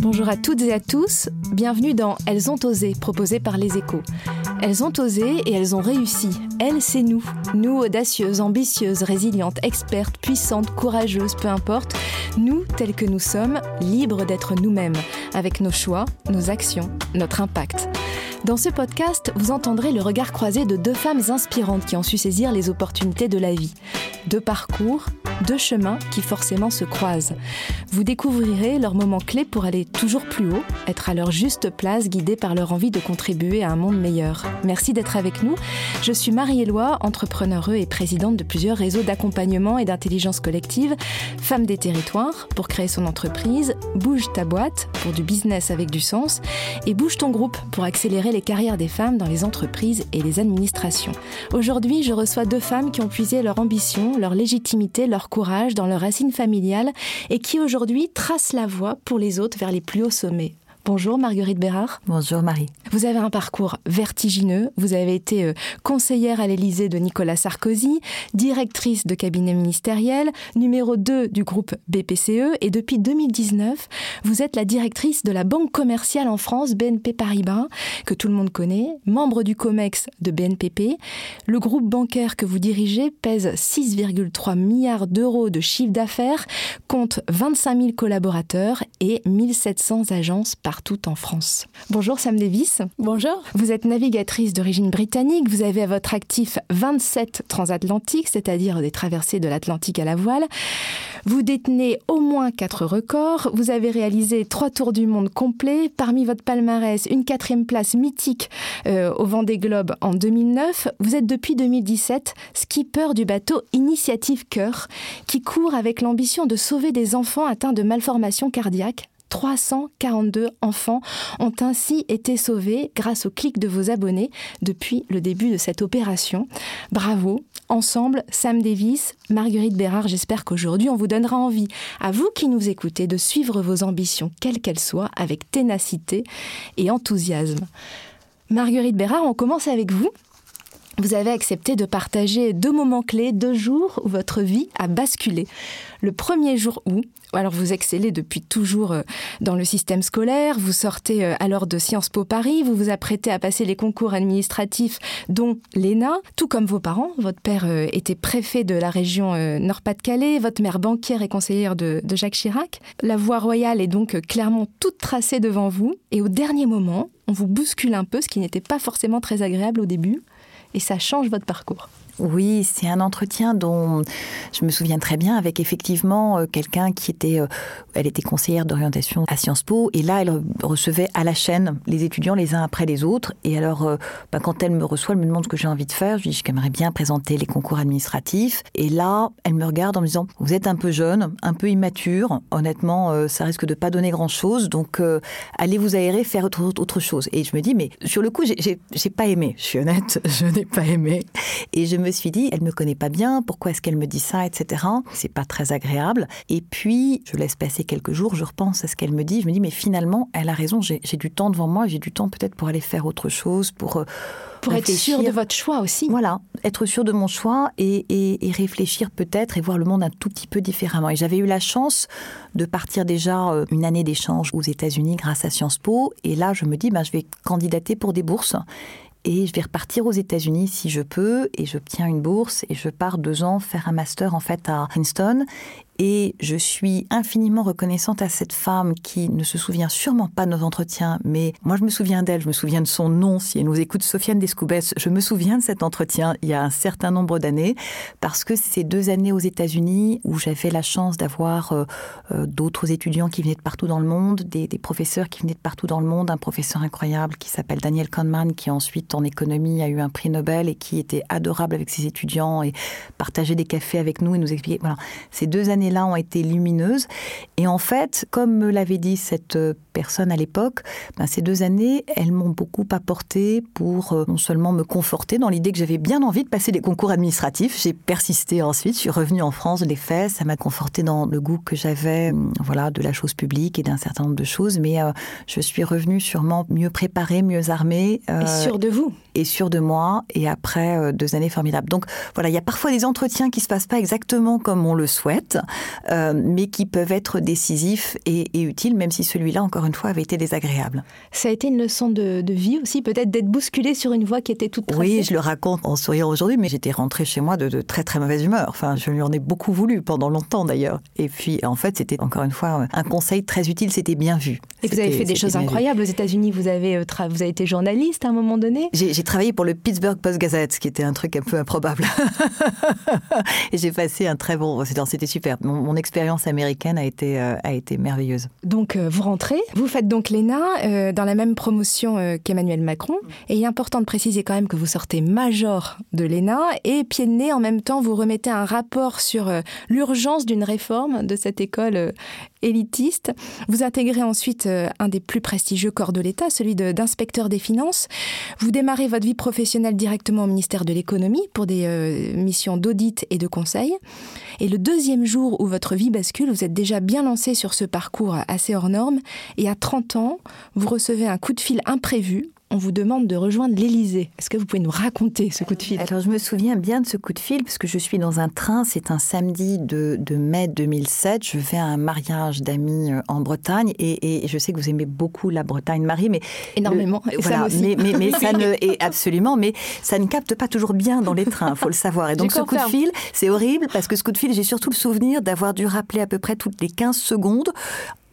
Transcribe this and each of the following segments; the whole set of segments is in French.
Bonjour à toutes et à tous, bienvenue dans Elles ont osé, proposé par les échos. Elles ont osé et elles ont réussi. Elles, c'est nous. Nous, audacieuses, ambitieuses, résilientes, expertes, puissantes, courageuses, peu importe. Nous, tels que nous sommes, libres d'être nous-mêmes, avec nos choix, nos actions, notre impact. Dans ce podcast, vous entendrez le regard croisé de deux femmes inspirantes qui ont su saisir les opportunités de la vie. Deux parcours, deux chemins qui forcément se croisent. Vous découvrirez leurs moments clés pour aller toujours plus haut, être à leur juste place, guidés par leur envie de contribuer à un monde meilleur. Merci d'être avec nous. Je suis Marie-Éloi, entrepreneure et présidente de plusieurs réseaux d'accompagnement et d'intelligence collective, Femmes des territoires pour créer son entreprise, Bouge ta boîte pour du business avec du sens et Bouge ton groupe pour accélérer les carrières des femmes dans les entreprises et les administrations. Aujourd'hui, je reçois deux femmes qui ont puisé leur ambition, leur légitimité, leur courage dans leur racine familiale et qui aujourd'hui tracent la voie pour les autres vers les plus hauts sommets. Bonjour Marguerite Bérard. Bonjour Marie. Vous avez un parcours vertigineux. Vous avez été euh, conseillère à l'Élysée de Nicolas Sarkozy, directrice de cabinet ministériel, numéro 2 du groupe BPCE et depuis 2019, vous êtes la directrice de la banque commerciale en France BNP Paribas, que tout le monde connaît, membre du COMEX de BNPP. Le groupe bancaire que vous dirigez pèse 6,3 milliards d'euros de chiffre d'affaires, compte 25 000 collaborateurs et 1700 agences partout en France. Bonjour Sam Davis. Bonjour. Vous êtes navigatrice d'origine britannique, vous avez à votre actif 27 transatlantiques, c'est-à-dire des traversées de l'Atlantique à la voile. Vous détenez au moins quatre records, vous avez réalisé trois tours du monde complets, parmi votre palmarès une quatrième place mythique euh, au Vendée Globe en 2009. Vous êtes depuis 2017 skipper du bateau Initiative Cœur, qui court avec l'ambition de sauver des enfants atteints de malformations cardiaques 342 enfants ont ainsi été sauvés grâce au clic de vos abonnés depuis le début de cette opération. Bravo. Ensemble, Sam Davis, Marguerite Bérard, j'espère qu'aujourd'hui on vous donnera envie, à vous qui nous écoutez, de suivre vos ambitions, quelles qu'elles soient, avec ténacité et enthousiasme. Marguerite Bérard, on commence avec vous. Vous avez accepté de partager deux moments clés, deux jours où votre vie a basculé. Le premier jour où, alors vous excellez depuis toujours euh, dans le système scolaire, vous sortez euh, alors de Sciences Po Paris, vous vous apprêtez à passer les concours administratifs dont l'ENA, tout comme vos parents. Votre père euh, était préfet de la région Nord-Pas-de-Calais, votre mère banquière et conseillère de, de Jacques Chirac. La voie royale est donc clairement toute tracée devant vous et au dernier moment, on vous bouscule un peu, ce qui n'était pas forcément très agréable au début, et ça change votre parcours. Oui, c'est un entretien dont je me souviens très bien avec effectivement euh, quelqu'un qui était, euh, elle était conseillère d'orientation à Sciences Po et là elle recevait à la chaîne les étudiants les uns après les autres et alors euh, bah, quand elle me reçoit, elle me demande ce que j'ai envie de faire, je lui dis j'aimerais bien présenter les concours administratifs et là elle me regarde en me disant vous êtes un peu jeune, un peu immature, honnêtement ça risque de pas donner grand chose donc allez vous aérer faire autre, chose. Et je me dis mais sur le coup j'ai pas aimé, je suis honnête, je n'ai pas aimé. Et je me me suis dit, elle me connaît pas bien, pourquoi est-ce qu'elle me dit ça, etc. C'est pas très agréable. Et puis, je laisse passer quelques jours, je repense à ce qu'elle me dit, je me dis, mais finalement, elle a raison, j'ai du temps devant moi, j'ai du temps peut-être pour aller faire autre chose, pour... Euh, pour être sûr de votre choix aussi. Voilà, être sûr de mon choix et, et, et réfléchir peut-être et voir le monde un tout petit peu différemment. Et j'avais eu la chance de partir déjà euh, une année d'échange aux États-Unis grâce à Sciences Po. Et là, je me dis, ben, je vais candidater pour des bourses et je vais repartir aux États-Unis si je peux et j'obtiens une bourse et je pars deux ans faire un master en fait à Princeton et je suis infiniment reconnaissante à cette femme qui ne se souvient sûrement pas de nos entretiens, mais moi je me souviens d'elle, je me souviens de son nom. Si elle nous écoute, Sofiane Descoubès, je me souviens de cet entretien il y a un certain nombre d'années, parce que ces deux années aux États-Unis où j'avais la chance d'avoir euh, euh, d'autres étudiants qui venaient de partout dans le monde, des, des, professeurs qui venaient de partout dans le monde, un professeur incroyable qui s'appelle Daniel Kahneman, qui ensuite en économie a eu un prix Nobel et qui était adorable avec ses étudiants et partageait des cafés avec nous et nous expliquait. Voilà, ces deux années années-là ont été lumineuses. Et en fait, comme me l'avait dit cette personne à l'époque, ben, ces deux années, elles m'ont beaucoup apporté pour euh, non seulement me conforter dans l'idée que j'avais bien envie de passer des concours administratifs. J'ai persisté ensuite, je suis revenue en France, je l'ai fait, ça m'a conforté dans le goût que j'avais hum, voilà, de la chose publique et d'un certain nombre de choses. Mais euh, je suis revenue sûrement mieux préparée, mieux armée. Euh, et sûre de vous et sûre de moi et après deux années formidables. Donc voilà, il y a parfois des entretiens qui se passent pas exactement comme on le souhaite, mais qui peuvent être décisifs et, et utiles, même si celui-là encore une fois, avait été désagréable. Ça a été une leçon de, vie aussi, peut-être d'être bousculé sur une voie qui était toute tracée. Oui, je le raconte en souriant aujourd'hui, mais j'étais rentrée chez moi de, très très mauvaise humeur. Enfin, je lui en ai beaucoup voulu pendant longtemps d'ailleurs. Et puis, en fait, c'était encore une fois un conseil très utile, c'était bien vu. Et vous avez fait des choses incroyables aux États-Unis. Vous avez euh, vous avez été journaliste à un moment donné. J'ai travaillé pour le Pittsburgh Post Gazette, ce qui était un truc un peu improbable. et j'ai passé un très bon. C'était super. Mon, expérience américaine a été euh, a été merveilleuse. Donc euh, vous rentrez, vous faites donc l'ENA euh, dans la même promotion qu'Emmanuel Macron. Et il est important de préciser quand même que vous sortez major de l'ENA et pied de nez en même temps, vous remettez un rapport sur l'urgence d'une réforme de cette école élitiste. Vous intégrez ensuite un des plus prestigieux corps de l'État, celui d'inspecteur des finances. Vous démarrez votre vie professionnelle directement au ministère de l'économie pour des missions d'audit et de conseil. Et le deuxième jour où votre vie bascule, vous êtes déjà bien lancé sur ce parcours assez hors norme et à 30 ans, vous recevez un coup de fil imprévu on vous demande de rejoindre l'Élysée. Est-ce que vous pouvez nous raconter ce coup de fil? Alors, je me souviens bien de ce coup de fil parce que je suis dans un train. C'est un samedi de, mai 2007. Je vais à un mariage d'amis euh, en Bretagne et, je sais que vous aimez beaucoup la Bretagne, Marie, mais énormément. voilà, mais, mais, ça ne est absolument, mais ça ne capte pas toujours bien dans les trains. Faut le savoir. Et donc, ce coup de fil, c'est horrible parce que ce coup de fil, j'ai surtout le souvenir d'avoir dû rappeler à peu près toutes les 15 secondes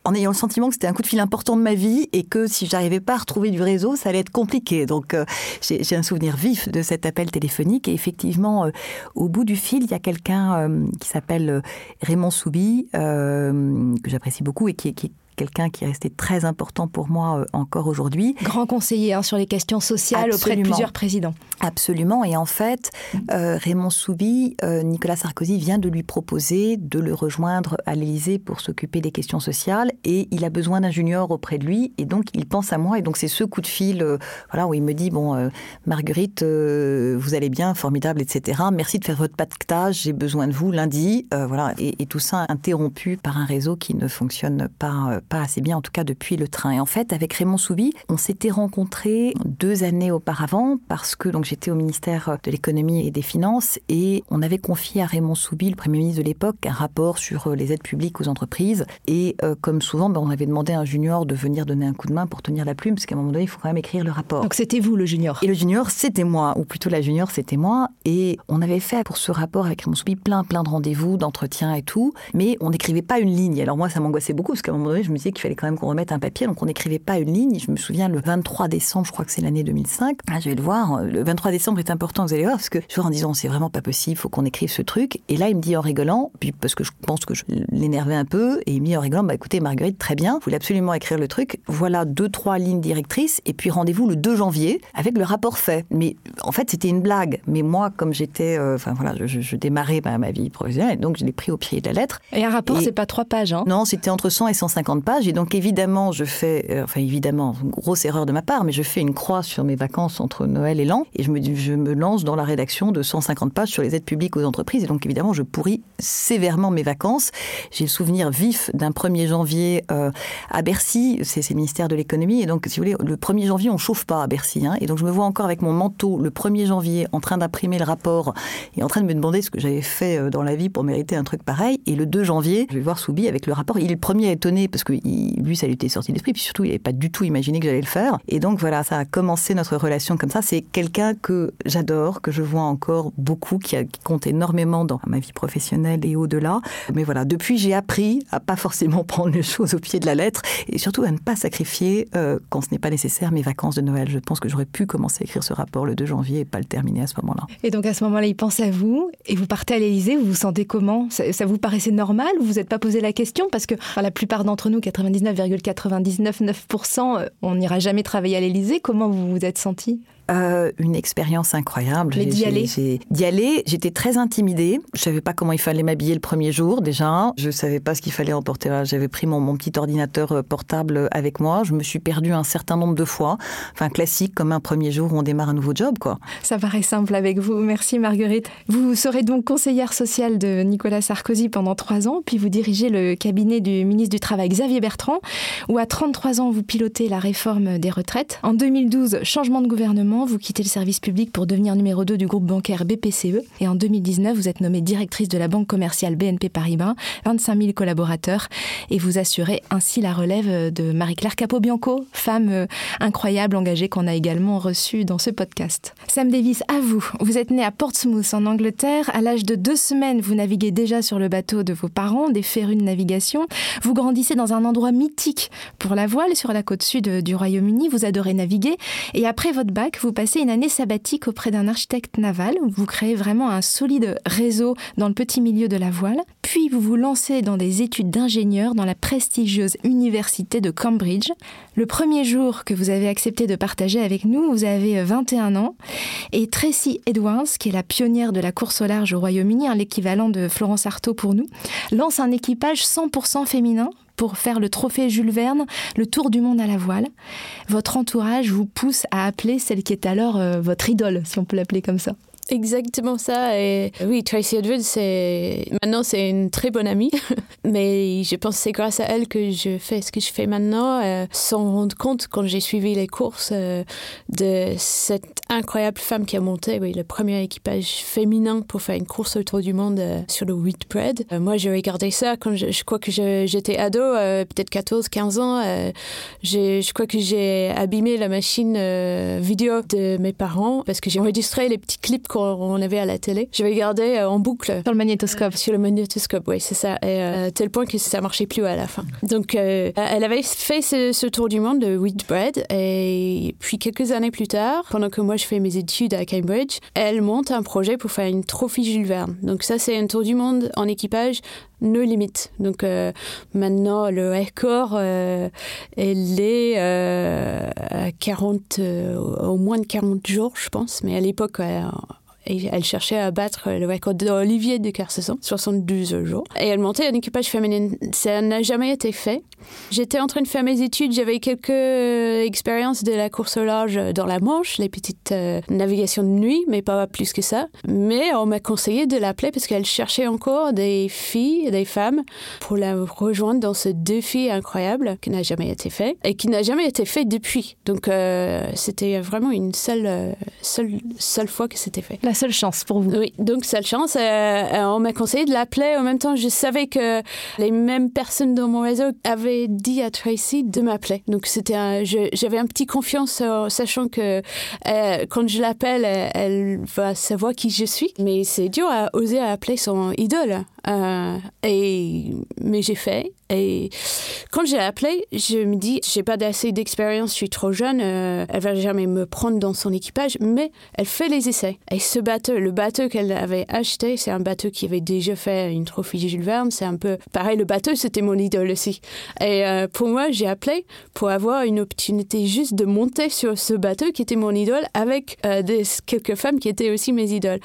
en ayant le sentiment que c'était un coup de fil important de ma vie et que si j'arrivais pas à retrouver du réseau, ça allait être compliqué. Donc euh, j'ai un souvenir vif de cet appel téléphonique et effectivement, euh, au bout du fil, il y a quelqu'un euh, qui s'appelle Raymond Soubi, que j'apprécie beaucoup et qui, qui quelqu'un qui est resté très important pour moi euh, encore aujourd'hui. Grand conseiller hein, sur les questions sociales auprès de plusieurs présidents. Absolument. Et en fait, euh, Raymond Soubi, euh, Nicolas Sarkozy vient de lui proposer de le rejoindre à l'Élysée pour s'occuper des questions sociales. Et il a besoin d'un junior auprès de lui. Et donc, il pense à moi. Et donc, c'est ce coup de fil voilà, où il me dit, bon, Marguerite, vous allez bien, formidable, etc. Merci de faire votre pactage. J'ai besoin de vous lundi. voilà. Et, et, tout ça interrompu par un réseau qui ne fonctionne pas pas assez bien, en tout cas depuis le train. Et en fait, avec Raymond Soubi, on s'était rencontrés deux années auparavant parce que donc j'étais au ministère de l'économie et des finances et on avait confié à Raymond Soubi, le premier ministre de l'époque, un rapport sur euh, les aides publiques aux entreprises. Et euh, comme souvent, ben, on avait demandé à un junior de venir donner un coup de main pour tenir la plume, parce qu'à un moment donné, il faut quand même écrire le rapport. Donc c'était vous le junior? Et le junior, c'était moi, ou plutôt la junior, c'était moi. Et on avait fait pour ce rapport avec Raymond Soubi plein, plein de rendez-vous, d'entretiens et tout, mais on n'écrivait pas une ligne. Alors moi, ça m'angoissait beaucoup, parce qu'à un moment donné, je me disais qu'il fallait quand même qu'on remette un papier, donc on n'écrivait pas une ligne. Je me souviens le 23 décembre, je crois que c'est l'année 2005. Ah, je vais le voir. Le 23 décembre est important, vous allez voir, parce que je en disant c'est vraiment pas possible, faut qu'on écrive ce truc. Et là, il me dit en rigolant, puis parce que je pense que je l'énervais un peu, et il me dit en rigolant, bah écoutez Marguerite, très bien, vous voulez absolument écrire le truc. Voilà deux trois lignes directrices, et puis rendez-vous le 2 janvier avec le rapport fait. Mais en fait, c'était une blague. Mais moi, comme j'étais, euh, enfin voilà, je, démarrais ma, vie professionnelle, donc je l'ai pris au pied de la lettre. Et un rapport, c'est pas trois pages, hein Non, c'était entre 100 et 150 pages, et donc évidemment, je fais, euh, enfin évidemment, grosse erreur de ma part, mais je fais une croix sur mes vacances entre Noël et l'an, et je me, lance dans la rédaction de 150 pages sur les aides publiques aux entreprises, et donc évidemment, je pourris sévèrement mes vacances. J'ai le souvenir vif d'un 1er janvier euh, à Bercy, c'est le ministère de l'économie, et donc, si vous voulez, le 1er janvier, on chauffe pas à Bercy, hein, et donc je me vois encore avec mon manteau le 1er janvier en train d'imprimer le rapport et en train de me demander ce que j'avais fait euh, dans la vie pour mériter un truc pareil, et le 2 janvier, je vais voir Soubi avec le rapport, il est le premier à étonner parce que lui, ça lui était sorti d'esprit, puis surtout, il n'avait pas du tout imaginé que j'allais le faire. Et donc voilà, ça a commencé notre relation comme ça. C'est quelqu'un que j'adore, que je vois encore beaucoup, qui, compte énormément dans ma vie professionnelle et au-delà. Mais voilà, depuis, j'ai appris à pas forcément prendre les choses au pied de la lettre et surtout à ne pas sacrifier, euh, quand ce n'est pas nécessaire, mes vacances de Noël. Je pense que j'aurais pu commencer à écrire ce rapport le 2 janvier et pas le terminer à ce moment-là. Et donc à ce moment-là, il pense à vous et vous partez à l'Élysée. Vous vous sentez comment? Ça, vous paraissait normal? Vous vous êtes pas posé la question? Parce que la plupart d'entre nous, 99,99 99,9%, euh, on n'ira jamais travailler à l'Élysée. Comment vous vous êtes senti euh, Une expérience incroyable. Mais d'y aller D'y aller, j'étais très intimidée. Je savais pas comment il fallait m'habiller le premier jour déjà. Je savais pas ce qu'il fallait emporter. J'avais pris mon, mon, petit ordinateur euh, portable avec moi. Je me suis perdue un certain nombre de fois. Enfin, classique comme un premier jour où on démarre un nouveau job, quoi. Ça paraît simple avec vous. Merci Marguerite. Vous serez donc conseillère sociale de Nicolas Sarkozy pendant trois ans, puis vous dirigez le cabinet du ministre du Travail Xavier Bertrand, où à 33 ans vous pilotez la réforme des retraites. En 2012, changement de gouvernement, vous quittez le service public pour devenir numéro 2 du groupe bancaire BPCE. Et en 2019, vous êtes nommée directrice de la banque commerciale BNP Paribas, 25 000 collaborateurs, et vous assurez ainsi la relève de Marie-Claire Capobianco, femme euh, incroyable, engagée qu'on a également reçue dans ce podcast. Sam Davis, à vous. Vous êtes né à Portsmouth en Angleterre. À l'âge de deux semaines, vous naviguez déjà sur le bateau de vos parents, des férus de navigation. Vous grandissez dans un endroit mythique pour la voile sur la côte sud du Royaume-Uni. Vous adorez naviguer. Et après votre bac, vous passez une année sabbatique auprès d'un architecte naval. Vous créez vraiment un solide réseau dans le petit milieu de la voile. Puis vous vous lancez dans des études d'ingénieur dans la prestigieuse université de Cambridge. Le premier jour que vous avez accepté de partager avec nous, vous avez 21 ans. Et Tracy Edwards, qui est la pionnière de la course au large au Royaume-Uni, l'équivalent de Florence Artaud pour nous, lance un équipage 100% féminin pour faire le trophée Jules Verne, le tour du monde à la voile. Votre entourage vous pousse à appeler celle qui est alors euh, votre idole, si on peut l'appeler comme ça. Exactement ça. Et oui, Tracy Edwards, c'est maintenant c'est une très bonne amie, mais je pense que c'est grâce à elle que je fais ce que je fais maintenant, euh, sans rendre compte quand j'ai suivi les courses euh, de cette incroyable femme qui a monté oui, le premier équipage féminin pour faire une course autour du monde euh, sur le wheatbread. moi, j'ai regardé ça quand je, crois que j'étais ado, peut-être 14, 15 ans. je crois que j'ai abîmé la machine vidéo de mes parents parce que j'ai enregistré les petits clips qu'on avait à la télé. Je vais garder euh, en boucle. Sur le magnétoscope. sur le magnétoscope, oui, c'est ça. Et euh, tel point que ça marchait plus à la fin. Donc, euh, elle avait fait ce, tour du monde de Wheatbread. Et puis, quelques années plus tard, pendant que moi je fais mes études à Cambridge, elle monte un projet pour faire une trophée Jules Verne. Donc, ça, c'est un tour du monde en équipage nos limites. Donc maintenant, le record, elle est à 40, au moins de 40 jours, je pense. Mais à l'époque, et elle cherchait à battre le record d'Olivier de Carcesson, 72 jours. Et elle montait un équipage féminin. Ça n'a jamais été fait. J'étais en train de faire mes études, j'avais quelques expériences de la course au large dans la Manche, les petites euh, navigations de nuit, mais pas plus que ça. Mais on m'a conseillé de l'appeler parce qu'elle cherchait encore des filles, des femmes, pour la rejoindre dans ce défi incroyable qui n'a jamais été fait et qui n'a jamais été fait depuis. Donc euh, c'était vraiment une seule, euh, seule, seule fois que c'était fait seule chance pour vous. Oui, donc seule chance. Euh, euh, on m'a conseillé de l'appeler. En même temps, je savais que les mêmes personnes dans mon réseau avaient dit à Tracy de m'appeler. Donc c'était, j'avais un petit confiance, sachant que euh, quand je l'appelle, elle, va savoir qui je suis. Mais c'est dur à oser appeler son idole. et mais j'ai fait. Et quand j'ai appelé, je me dis, j'ai pas assez d'expérience, je suis trop jeune, euh, elle va jamais me prendre dans son équipage, mais elle fait les essais. Et ce bateau, le bateau qu'elle avait acheté, c'est un bateau qui avait déjà fait une trophée Jules Verne, c'est un peu pareil, le bateau c'était mon idole aussi. Et euh, pour moi, j'ai appelé pour avoir une opportunité juste de monter sur ce bateau qui était mon idole avec euh, quelques femmes qui étaient aussi mes idoles.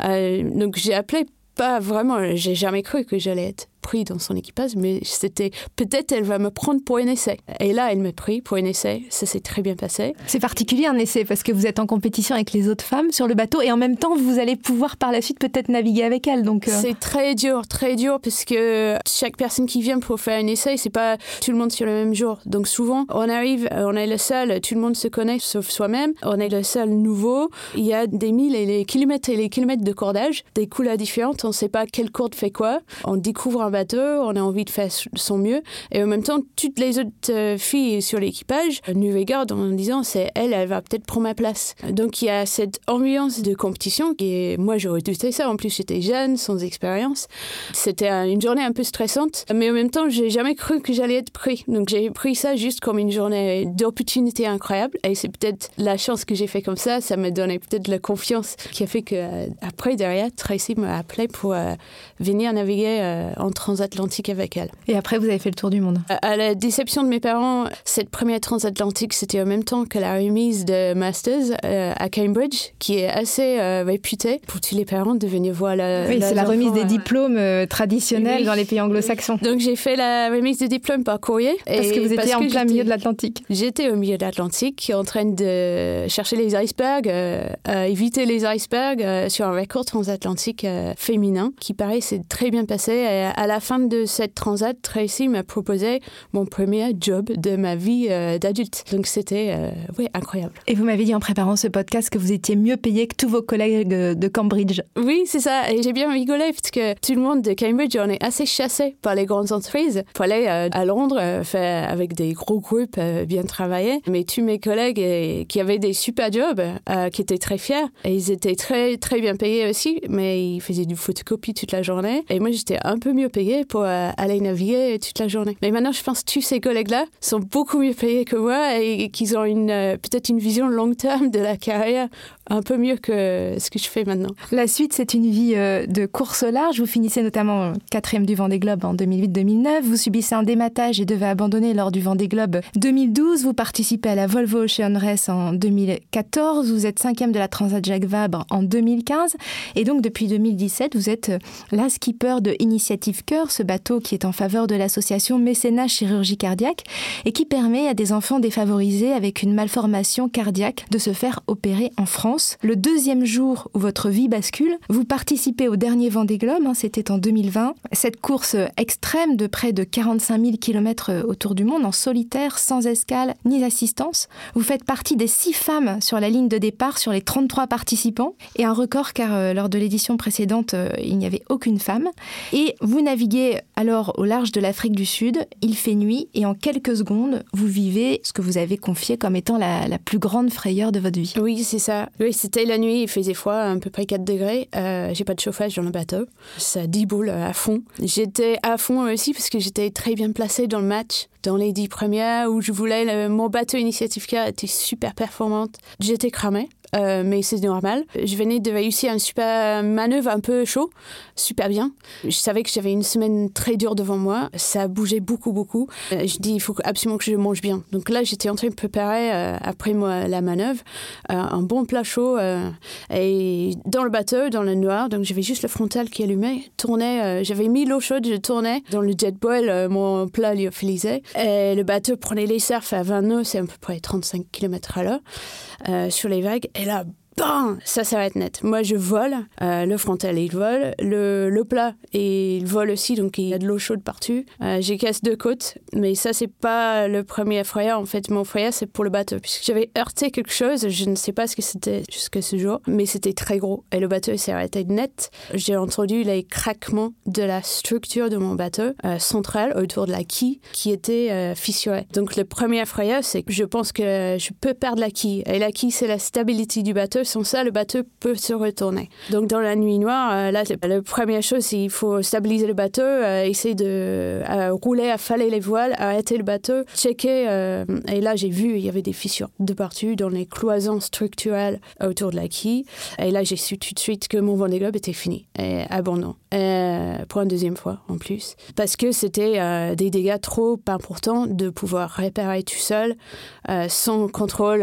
donc j'ai appelé pas vraiment, j'ai jamais cru que j'allais être pris dans son équipage, mais c'était peut-être elle va me prendre pour un essai. Et là, elle m'a pris pour un essai. Ça s'est très bien passé. C'est particulier un essai parce que vous êtes en compétition avec les autres femmes sur le bateau et en même temps, vous allez pouvoir par la suite peut-être naviguer avec elles. Donc euh. c'est très dur, très dur parce que chaque personne qui vient pour faire un essai, c'est pas tout le monde sur le même jour. Donc souvent, on arrive, on est le seul, tout le monde se connaît sauf soi-même. On est le seul nouveau. Il y a des milles et les kilomètres et les kilomètres de cordage, des couleurs différentes. On ne sait pas quelle corde fait quoi. On découvre un bateau, on a envie de faire son mieux. Et en même temps, toutes les autres euh, filles sur l'équipage nous regardent en disant c'est elle, elle va peut-être prendre ma place. Donc il y a cette ambiance de compétition est, moi j'aurais douté ça. En plus j'étais jeune, sans expérience. C'était une journée un peu stressante, mais en même temps j'ai jamais cru que j'allais être pris. Donc j'ai pris ça juste comme une journée d'opportunité incroyable. Et c'est peut-être la chance que j'ai fait comme ça. Ça m'a donné peut-être la confiance qui a fait que euh, après derrière Tracy m'a appelé pour euh, venir naviguer en transatlantique avec elle. Et après, vous avez fait le tour du monde. À la déception de mes parents, cette première transatlantique, c'était en même temps que la remise de Masters euh, à Cambridge, qui est assez euh, réputée pour tous les parents de venir voir la. Oui, c'est la remise des euh, diplômes traditionnels Oui. dans les pays anglo-saxons. Donc j'ai fait la remise de diplôme par courrier. Parce et que vous étiez en plein milieu de l'Atlantique. J'étais au milieu de l'Atlantique en train de chercher les icebergs, euh, éviter les icebergs sur un record transatlantique féminin qui paraît s'est très bien passé. Et à la fin de cette transat, Tracy m'a proposé mon premier job de ma vie euh, d'adulte. Donc c'était euh, ouais, incroyable. Et vous m'avez dit en préparant ce podcast que vous étiez mieux payé que tous vos collègues de Cambridge. Oui, c'est ça. Et j'ai bien rigolé parce que tout le monde de Cambridge, on est assez chassé par les grandes entreprises pour aller euh, à Londres, euh, faire avec des gros groupes bien travaillés. Mais tous mes collègues qui avaient des super jobs, qui étaient très fiers, et ils étaient très très bien payés aussi, mais ils faisaient du photocopie toute la journée. Et moi, j'étais un peu mieux payée pour euh, aller naviguer toute la journée. Mais maintenant, je pense que tous ces collègues-là sont beaucoup mieux payés que moi et qu'ils ont euh, peut-être une vision long terme de la carrière un peu mieux que ce que je fais maintenant. La suite, c'est une vie euh, de course au large. Vous finissez notamment quatrième du Vendée Globe en 2008-2009. Vous subissez un dématage et devez abandonner lors du Vendée Globe 2012. Vous participez à la Volvo Ocean Race en 2014. Vous êtes cinquième de la Transat Jacques Vabre en 2015. Et donc, depuis 2017, vous êtes euh, la skipper de Initiative Cœur, ce bateau qui est en faveur de l'association Mécénat Chirurgie Cardiaque et qui permet à des enfants défavorisés avec une malformation cardiaque de se faire opérer en France. Le deuxième jour où votre vie bascule, vous participez au dernier Vendée Globe, hein, c'était en 2020. Cette course extrême de près de 45 000 km autour du monde en solitaire, sans escale ni assistance. Vous faites partie des six femmes sur la ligne de départ sur les 33 participants et un record car euh, lors de l'édition précédente, euh, il n'y avait aucune femme. Et vous naviguez alors au large de l'Afrique du Sud, il fait nuit et en quelques secondes, vous vivez ce que vous avez confié comme étant la, la plus grande frayeur de votre vie. Oui, c'est ça. Oui, c'était la nuit, il faisait froid, à peu près 4 degrés. Euh, j'ai pas de chauffage dans le bateau. Ça déboule à fond. J'étais à fond aussi parce que j'étais très bien placée dans le match. Dans les 10 premières où je voulais, mon bateau Initiative Car était super performante. J'étais cramée. Euh, mais c'est normal. Je venais de réussir une super manœuvre un peu chaud, super bien. Je savais que j'avais une semaine très dure devant moi. Ça bougeait beaucoup, beaucoup. Euh, je dis, il faut absolument que je mange bien. Donc là, j'étais en train de préparer, euh, après moi, la manœuvre, un bon plat chaud. et dans le bateau, dans le noir, donc j'avais juste le frontal qui allumait, tournait. j'avais mis l'eau chaude, je tournais. Dans le jet boil, mon plat lyophilisé. Et le bateau prenait les surfs à 20 nœuds, c'est à peu près 35 km à l'heure, sur les vagues. Et là, bam, ça s'arrête net. Moi, je vole, euh, le frontal, il vole, le, le plat, et il vole aussi, donc il y a de l'eau chaude partout. Euh, J'ai cassé deux côtes, mais ça, c'est pas le premier frayeur. En fait, mon frayeur, c'est pour le bateau, puisque j'avais heurté quelque chose, je ne sais pas ce que c'était jusqu'à ce jour, mais c'était très gros, et le bateau s'est arrêté net. J'ai entendu les craquements de la structure de mon bateau euh, central autour de la quille qui était euh, fissurée. Donc, le premier frayeur, c'est que je pense que je peux perdre la quille, et la quille, c'est la stabilité du bateau. Sans ça, le bateau peut se retourner. Donc, dans la nuit noire, euh, là, la première chose, qu'il faut stabiliser le bateau, euh, essayer de euh, rouler, affaler les voiles, arrêter le bateau, checker. et là, j'ai vu, il y avait des fissures de partout dans les cloisons structurelles autour de la quille. Et là, j'ai su tout de suite que mon Vendée Globe était fini, et abandon. Euh, pour une deuxième fois, en plus. Parce que c'était des dégâts trop importants de pouvoir réparer tout seul, sans contrôle,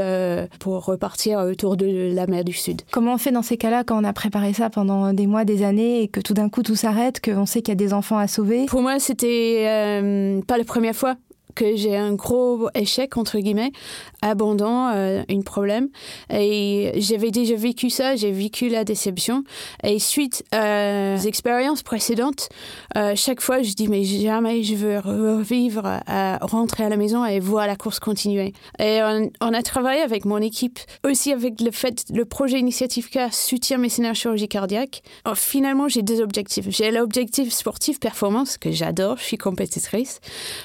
pour repartir autour de la mer du Sud. Comment on fait dans ces cas-là quand on a préparé ça pendant des mois, des années et que tout d'un coup tout s'arrête, qu'on sait qu'il y a des enfants à sauver Pour moi, c'était pas la première fois que j'ai un gros échec, entre guillemets, abandon, euh, un problème. Et j'avais déjà vécu ça, j'ai vécu la déception. Et suite euh, aux expériences précédentes, euh, chaque fois, je dis, mais jamais je veux revivre à rentrer à la maison et voir la course continuer. Et on, a travaillé avec mon équipe, aussi avec le fait, le projet Initiative Car soutient mes scénarios chirurgie cardiaque. Alors, finalement, j'ai deux objectifs. J'ai l'objectif sportif performance, que j'adore, je suis compétitrice.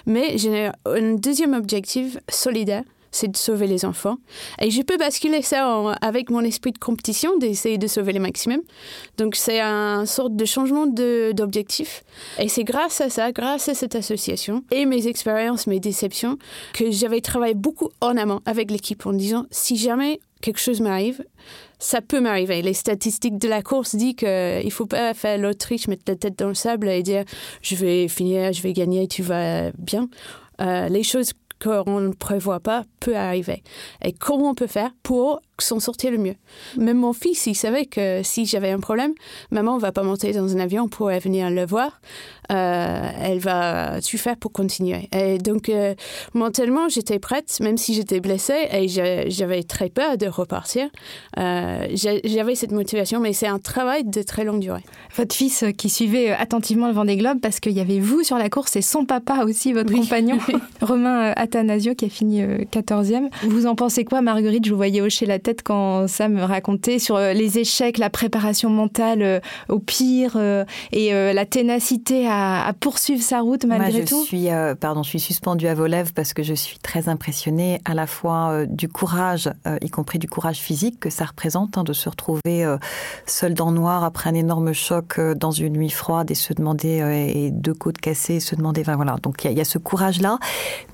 Mais un deuxième objectif solidaire c'est de sauver les enfants. Et je peux basculer ça avec mon esprit de compétition, d'essayer de sauver le maximum. Donc c'est un sorte de changement d'objectif. Et c'est grâce à ça, grâce à cette association et mes expériences, mes déceptions, que j'avais travaillé beaucoup en amont avec l'équipe en disant si jamais quelque chose m'arrive, ça peut m'arriver. Les statistiques de la course disent qu'il ne faut pas faire l'Autriche, mettre la tête dans le sable et dire je vais finir, je vais gagner, tu vas bien. Euh, les choses qu'on ne prévoit pas peut arriver. Et comment on peut faire pour s'en sortir le mieux Même mon fils, il savait que si j'avais un problème, maman va pas monter dans un avion pour venir le voir. Euh, elle va tout faire pour continuer. Et donc, euh, mentalement, j'étais prête, même si j'étais blessée et j'avais très peur de repartir. Euh, j'avais cette motivation, mais c'est un travail de très longue durée. Votre fils qui suivait attentivement le Vendée Globe, parce qu'il y avait vous sur la course et son papa aussi, votre compagnon, Romain Athanasio, qui a fini 14e. Vous en pensez quoi, Marguerite? Je vous voyais hocher la tête quand ça me racontait sur les échecs, la préparation mentale au pire et la ténacité à à, poursuivre sa route malgré Moi, je tout suis, euh, pardon, je suis suspendue à vos lèvres parce que je suis très impressionnée à la fois euh, du courage, euh, y compris du courage physique que ça représente, hein, de se retrouver seul dans le noir après un énorme choc dans une nuit froide et se demander et deux côtes cassées, se demander, enfin, voilà. Donc il y, y, a ce courage-là,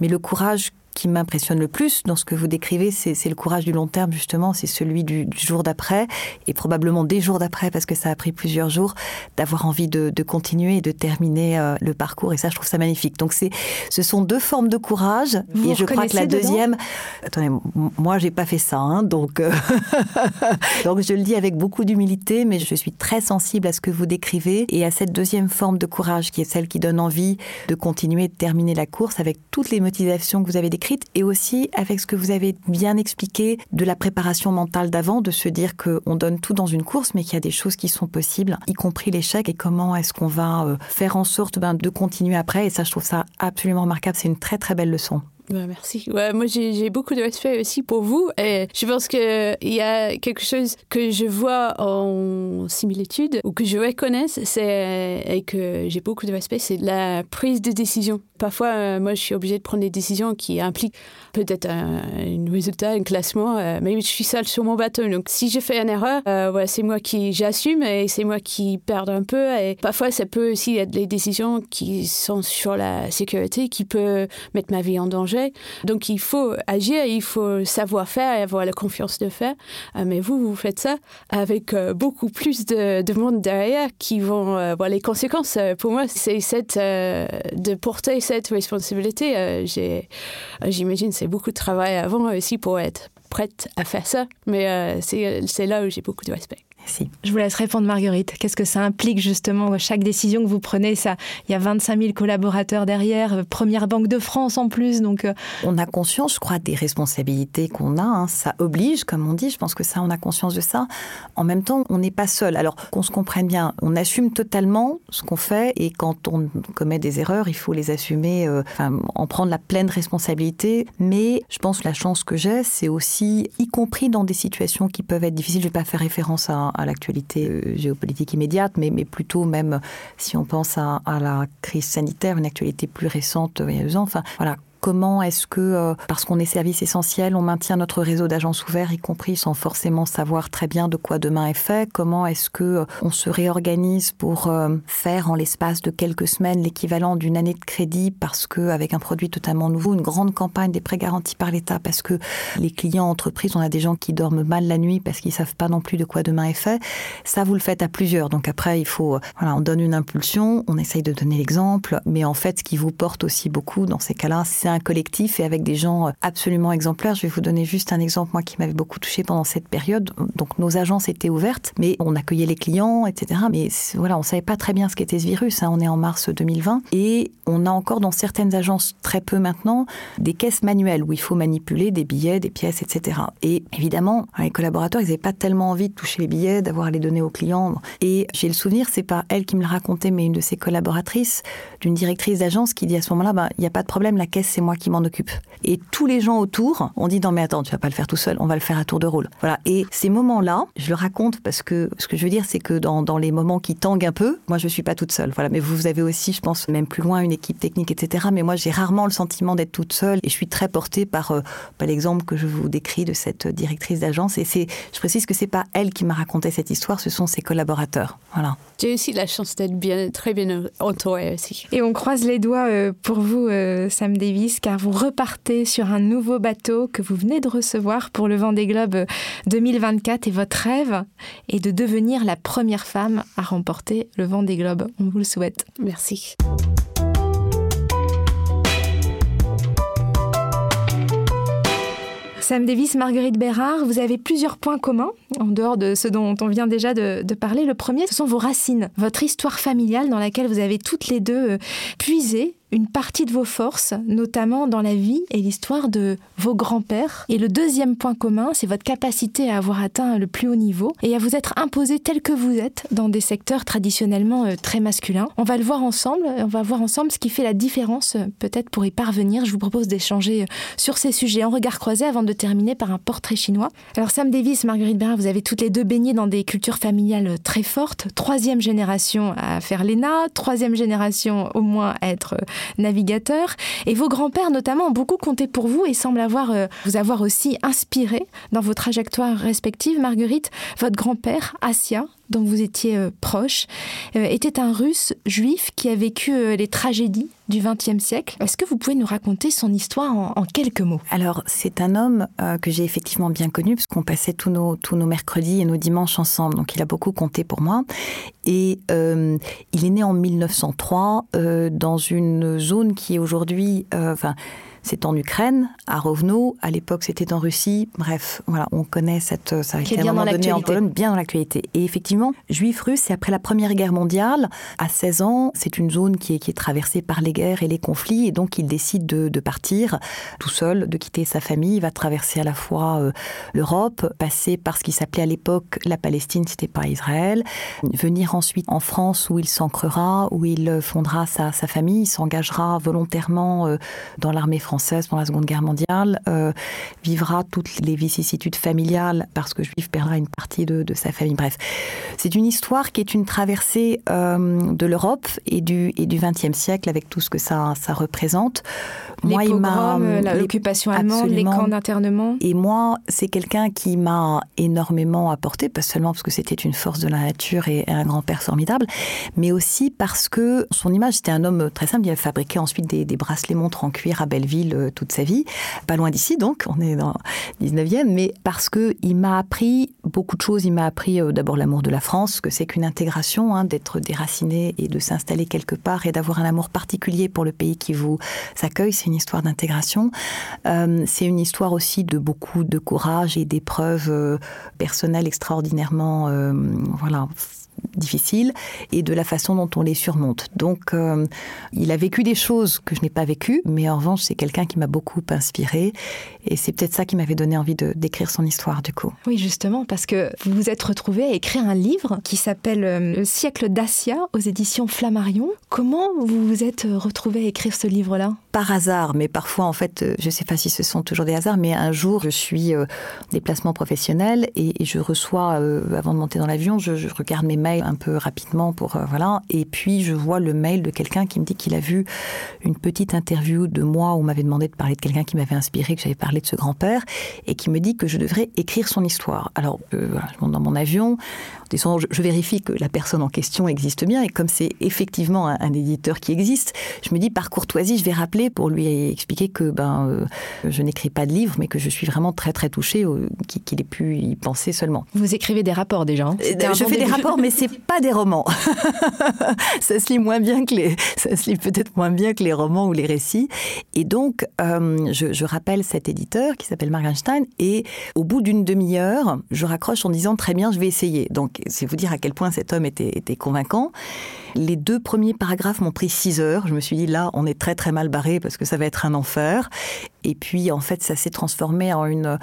mais le courage qui m'impressionne le plus dans ce que vous décrivez, c'est le courage du long terme, justement, c'est celui du, du jour d'après, et probablement des jours d'après, parce que ça a pris plusieurs jours, d'avoir envie de, de, continuer et de terminer euh, le parcours, et ça, je trouve ça magnifique. Donc, ce sont deux formes de courage, vous et je crois que la deuxième... Attendez, moi, j'ai pas fait ça, hein, donc, euh, donc je le dis avec beaucoup d'humilité, mais je suis très sensible à ce que vous décrivez, et à cette deuxième forme de courage, qui est celle qui donne envie de continuer, de terminer la course, avec toutes les motivations que vous avez décrites, et aussi avec ce que vous avez bien expliqué de la préparation mentale d'avant, de se dire qu'on donne tout dans une course, mais qu'il y a des choses qui sont possibles, y compris l'échec, et comment est-ce qu'on va euh, faire en sorte ben, de continuer après. Et ça, je trouve ça absolument remarquable. C'est une très très belle leçon. Ouais, merci. Moi, j'ai beaucoup de respect aussi pour vous. Et je pense qu'il y a quelque chose que je vois en similitude ou que je reconnais et que j'ai beaucoup de respect, c'est la prise de décision. Parfois, euh, moi, je suis obligée de prendre des décisions qui impliquent peut-être un, résultat, un classement, euh, mais je suis seule sur mon bateau. Donc, si je fais une erreur, euh, c'est moi qui j'assume et c'est moi qui perds un peu. Et parfois, ça peut aussi être des décisions qui sont sur la sécurité, qui peut mettre ma vie en danger. Donc, il faut agir, il faut savoir faire et avoir la confiance de faire. Euh, mais vous, vous faites ça avec euh, beaucoup plus de, de monde derrière qui vont euh, voir les conséquences. Pour moi, c'est cette de porter cette responsabilité. J'imagine c'est beaucoup de travail avant aussi pour être prête à faire ça. Mais c'est là où j'ai beaucoup de respect. Je vous laisse répondre, Marguerite. Qu'est-ce que ça implique justement chaque décision que vous prenez? Ça, il y a 25 000 collaborateurs derrière, euh, première banque de France en plus. Donc, euh... on a conscience, je crois, des responsabilités qu'on a. Hein. Ça oblige, comme on dit. Je pense que ça, on a conscience de ça. En même temps, on n'est pas seul. Alors qu'on se comprenne bien, on assume totalement ce qu'on fait, et quand on commet des erreurs, il faut les assumer, euh, enfin, en prendre la pleine responsabilité. Mais je pense que la chance que j'ai, c'est aussi, y compris dans des situations qui peuvent être difficiles. Je ne vais pas faire référence à à l'actualité euh, géopolitique immédiate, mais, plutôt même si on pense à, à la crise sanitaire, une actualité plus récente il y a deux ans. Enfin, voilà, comment est-ce que, euh, parce qu'on est service essentiel, on maintient notre réseau d'agences ouverts, y compris sans forcément savoir très bien de quoi demain est fait Comment est-ce que euh, on se réorganise pour euh, faire en l'espace de quelques semaines l'équivalent d'une année de crédit parce que avec un produit totalement nouveau, une grande campagne des prêts garantis par l'État parce que les clients entreprises, on a des gens qui dorment mal la nuit parce qu'ils savent pas non plus de quoi demain est fait. Ça, vous le faites à plusieurs. Donc après, il faut, voilà, on donne une impulsion, on essaye de donner l'exemple, mais en fait, ce qui vous porte aussi beaucoup dans ces cas-là, c'est un collectif et avec des gens absolument exemplaires. Je vais vous donner juste un exemple, moi, qui m'avait beaucoup touché pendant cette période. Donc, nos agences étaient ouvertes, mais on accueillait les clients, etc. Mais voilà, on savait pas très bien ce qu'était ce virus. Hein. On est en mars 2020 et on a encore dans certaines agences, très peu maintenant, des caisses manuelles où il faut manipuler des billets, des pièces, etc. Et évidemment, les collaborateurs, ils n'avaient pas tellement envie de toucher les billets, d'avoir les données aux clients. Et j'ai le souvenir, c'est pas elle qui me le racontait, mais une de ses collaboratrices, d'une directrice d'agence qui dit à ce moment-là, bah, il n'y a pas de problème, la caisse, c'est moi qui m'en occupe. Et tous les gens autour ont dit non mais attends, tu vas pas le faire tout seul, on va le faire à tour de rôle. Voilà. Et ces moments-là, je le raconte parce que ce que je veux dire, c'est que dans, dans les moments qui tanguent un peu, moi je suis pas toute seule. Voilà. Mais vous avez aussi, je pense, même plus loin, une équipe technique, etc. Mais moi, j'ai rarement le sentiment d'être toute seule et je suis très portée par, euh, par l'exemple que je vous décris de cette directrice d'agence. Et c'est, je précise que c'est pas elle qui m'a raconté cette histoire, ce sont ses collaborateurs. Voilà. J'ai aussi la chance d'être bien, très bien entourée aussi. Et on croise les doigts euh, pour vous, euh, Sam Davis, car vous repartez sur un nouveau bateau que vous venez de recevoir pour le Vendée Globe 2024 et votre rêve est de devenir la première femme à remporter le Vendée Globe. On vous le souhaite. Merci. Sam Davis, Marguerite Bérard, vous avez plusieurs points communs, en dehors de ce dont on vient déjà de, de, parler. Le premier, ce sont vos racines, votre histoire familiale dans laquelle vous avez toutes les deux euh, puisé une partie de vos forces, notamment dans la vie et l'histoire de vos grands-pères. Et le deuxième point commun, c'est votre capacité à avoir atteint le plus haut niveau et à vous être imposé tel que vous êtes dans des secteurs traditionnellement euh, très masculins. On va le voir ensemble, on va voir ensemble ce qui fait la différence euh, peut-être pour y parvenir. Je vous propose d'échanger euh, sur ces sujets en regard croisé avant de terminer par un portrait chinois. Alors Sam Davis, Marguerite Bérard, vous avez toutes les deux baigné dans des cultures familiales très fortes. Troisième génération à faire l'ENA, troisième génération au moins à être navigateur. Et vos grands-pères notamment ont beaucoup compté pour vous et semblent avoir, euh, vous avoir aussi inspiré dans vos trajectoires respectives. Marguerite, votre grand-père, Asia, dont vous étiez euh, proche, euh, était un russe juif qui a vécu les tragédies du XXe siècle. Est-ce que vous pouvez nous raconter son histoire en, quelques mots? Alors, c'est un homme euh, que j'ai effectivement bien connu, parce qu'on passait tous nos, tous nos mercredis et nos dimanches ensemble, donc il a beaucoup compté pour moi. Et euh, il est né en 1903 euh, dans une zone qui est aujourd'hui... c'est en Ukraine, à Rovno. À l'époque, c'était en Russie. Bref, voilà, on connaît cette. Ça a été à un moment donné en Pologne, bien dans l'actualité. Et effectivement, juif russe, c'est après la Première Guerre mondiale. À 16 ans, c'est une zone qui est, qui est traversée par les guerres et les conflits. Et donc, il décide de, de partir tout seul, de quitter sa famille. Il va traverser à la fois euh, l'Europe, passer par ce qui s'appelait à l'époque la Palestine, c'était pas Israël. Venir ensuite en France où il s'ancrera, où il fondera sa, sa famille. Il s'engagera volontairement euh, dans l'armée française française pendant la Seconde Guerre mondiale, euh, vivra toutes les vicissitudes familiales parce que Juif perdra une partie de, de sa famille. Bref, c'est une histoire qui est une traversée euh, de l'Europe et du, et du XXe siècle avec tout ce que ça, ça représente. Les moi, pogroms, l'occupation allemande, absolument. les camps d'internement. Et moi, c'est quelqu'un qui m'a énormément apporté, pas seulement parce que c'était une force de la nature et un grand-père formidable, mais aussi parce que son image, c'était un homme très simple. Il a fabriqué ensuite des, des bracelets montres en cuir à Belleville euh, toute sa vie, pas loin d'ici donc, on est dans 19e, mais parce que il m'a appris beaucoup de choses. Il m'a appris euh, d'abord l'amour de la France, que c'est qu'une intégration, hein, d'être déraciné et de s'installer quelque part et d'avoir un amour particulier pour le pays qui vous accueille. C'est une histoire d'intégration. Euh, c'est une histoire aussi de beaucoup de courage et d'épreuves personnelles extraordinairement, voilà, difficiles et de la façon dont on les surmonte. Donc, euh, il a vécu des choses que je n'ai pas vécues, mais en revanche, c'est quelqu'un qui m'a beaucoup inspiré et c'est peut-être ça qui m'avait donné envie d'écrire son histoire du coup. Oui, justement, parce que vous vous êtes retrouvé à écrire un livre qui s'appelle euh, Le siècle d'Asia aux éditions Flammarion. Comment vous vous êtes retrouvé à écrire ce livre-là? Par hasard, mais parfois, en fait, euh, je ne sais pas si ce sont toujours des hasards, mais un jour, je suis euh, déplacement professionnel et, et je reçois, euh, avant de monter dans l'avion, je, je regarde mes mails un peu rapidement pour euh, voilà, et puis je vois le mail de quelqu'un qui me dit qu'il a vu une petite interview de moi où on m'avait demandé de parler de quelqu'un qui m'avait inspiré, que j'avais parlé de ce grand-père, et qui me dit que je devrais écrire son histoire. Alors, euh, je monte dans mon avion, disons, je, je vérifie que la personne en question existe bien, et comme c'est effectivement un, un éditeur qui existe, je me dis par courtoisie, je vais rappeler pour lui expliquer que ben euh, je n'écris pas de livre, mais que je suis vraiment très très touchée euh, qu'il ait pu y penser seulement. Vous écrivez des rapports déjà. Hein je bon fais des rapports, mais c'est pas des romans. ça se lit moins bien que les, ça se lit peut-être moins bien que les romans ou les récits. Et donc, euh, je, je rappelle cet éditeur qui s'appelle Margenstein, et au bout d'une demi-heure, je raccroche en disant très bien, je vais essayer. Donc, c'est vous dire à quel point cet homme était, était convaincant. Les deux premiers paragraphes m'ont pris six heures. Je me suis dit là, on est très très mal barré parce que ça va être un enfer. Et puis, en fait, ça s'est transformé en une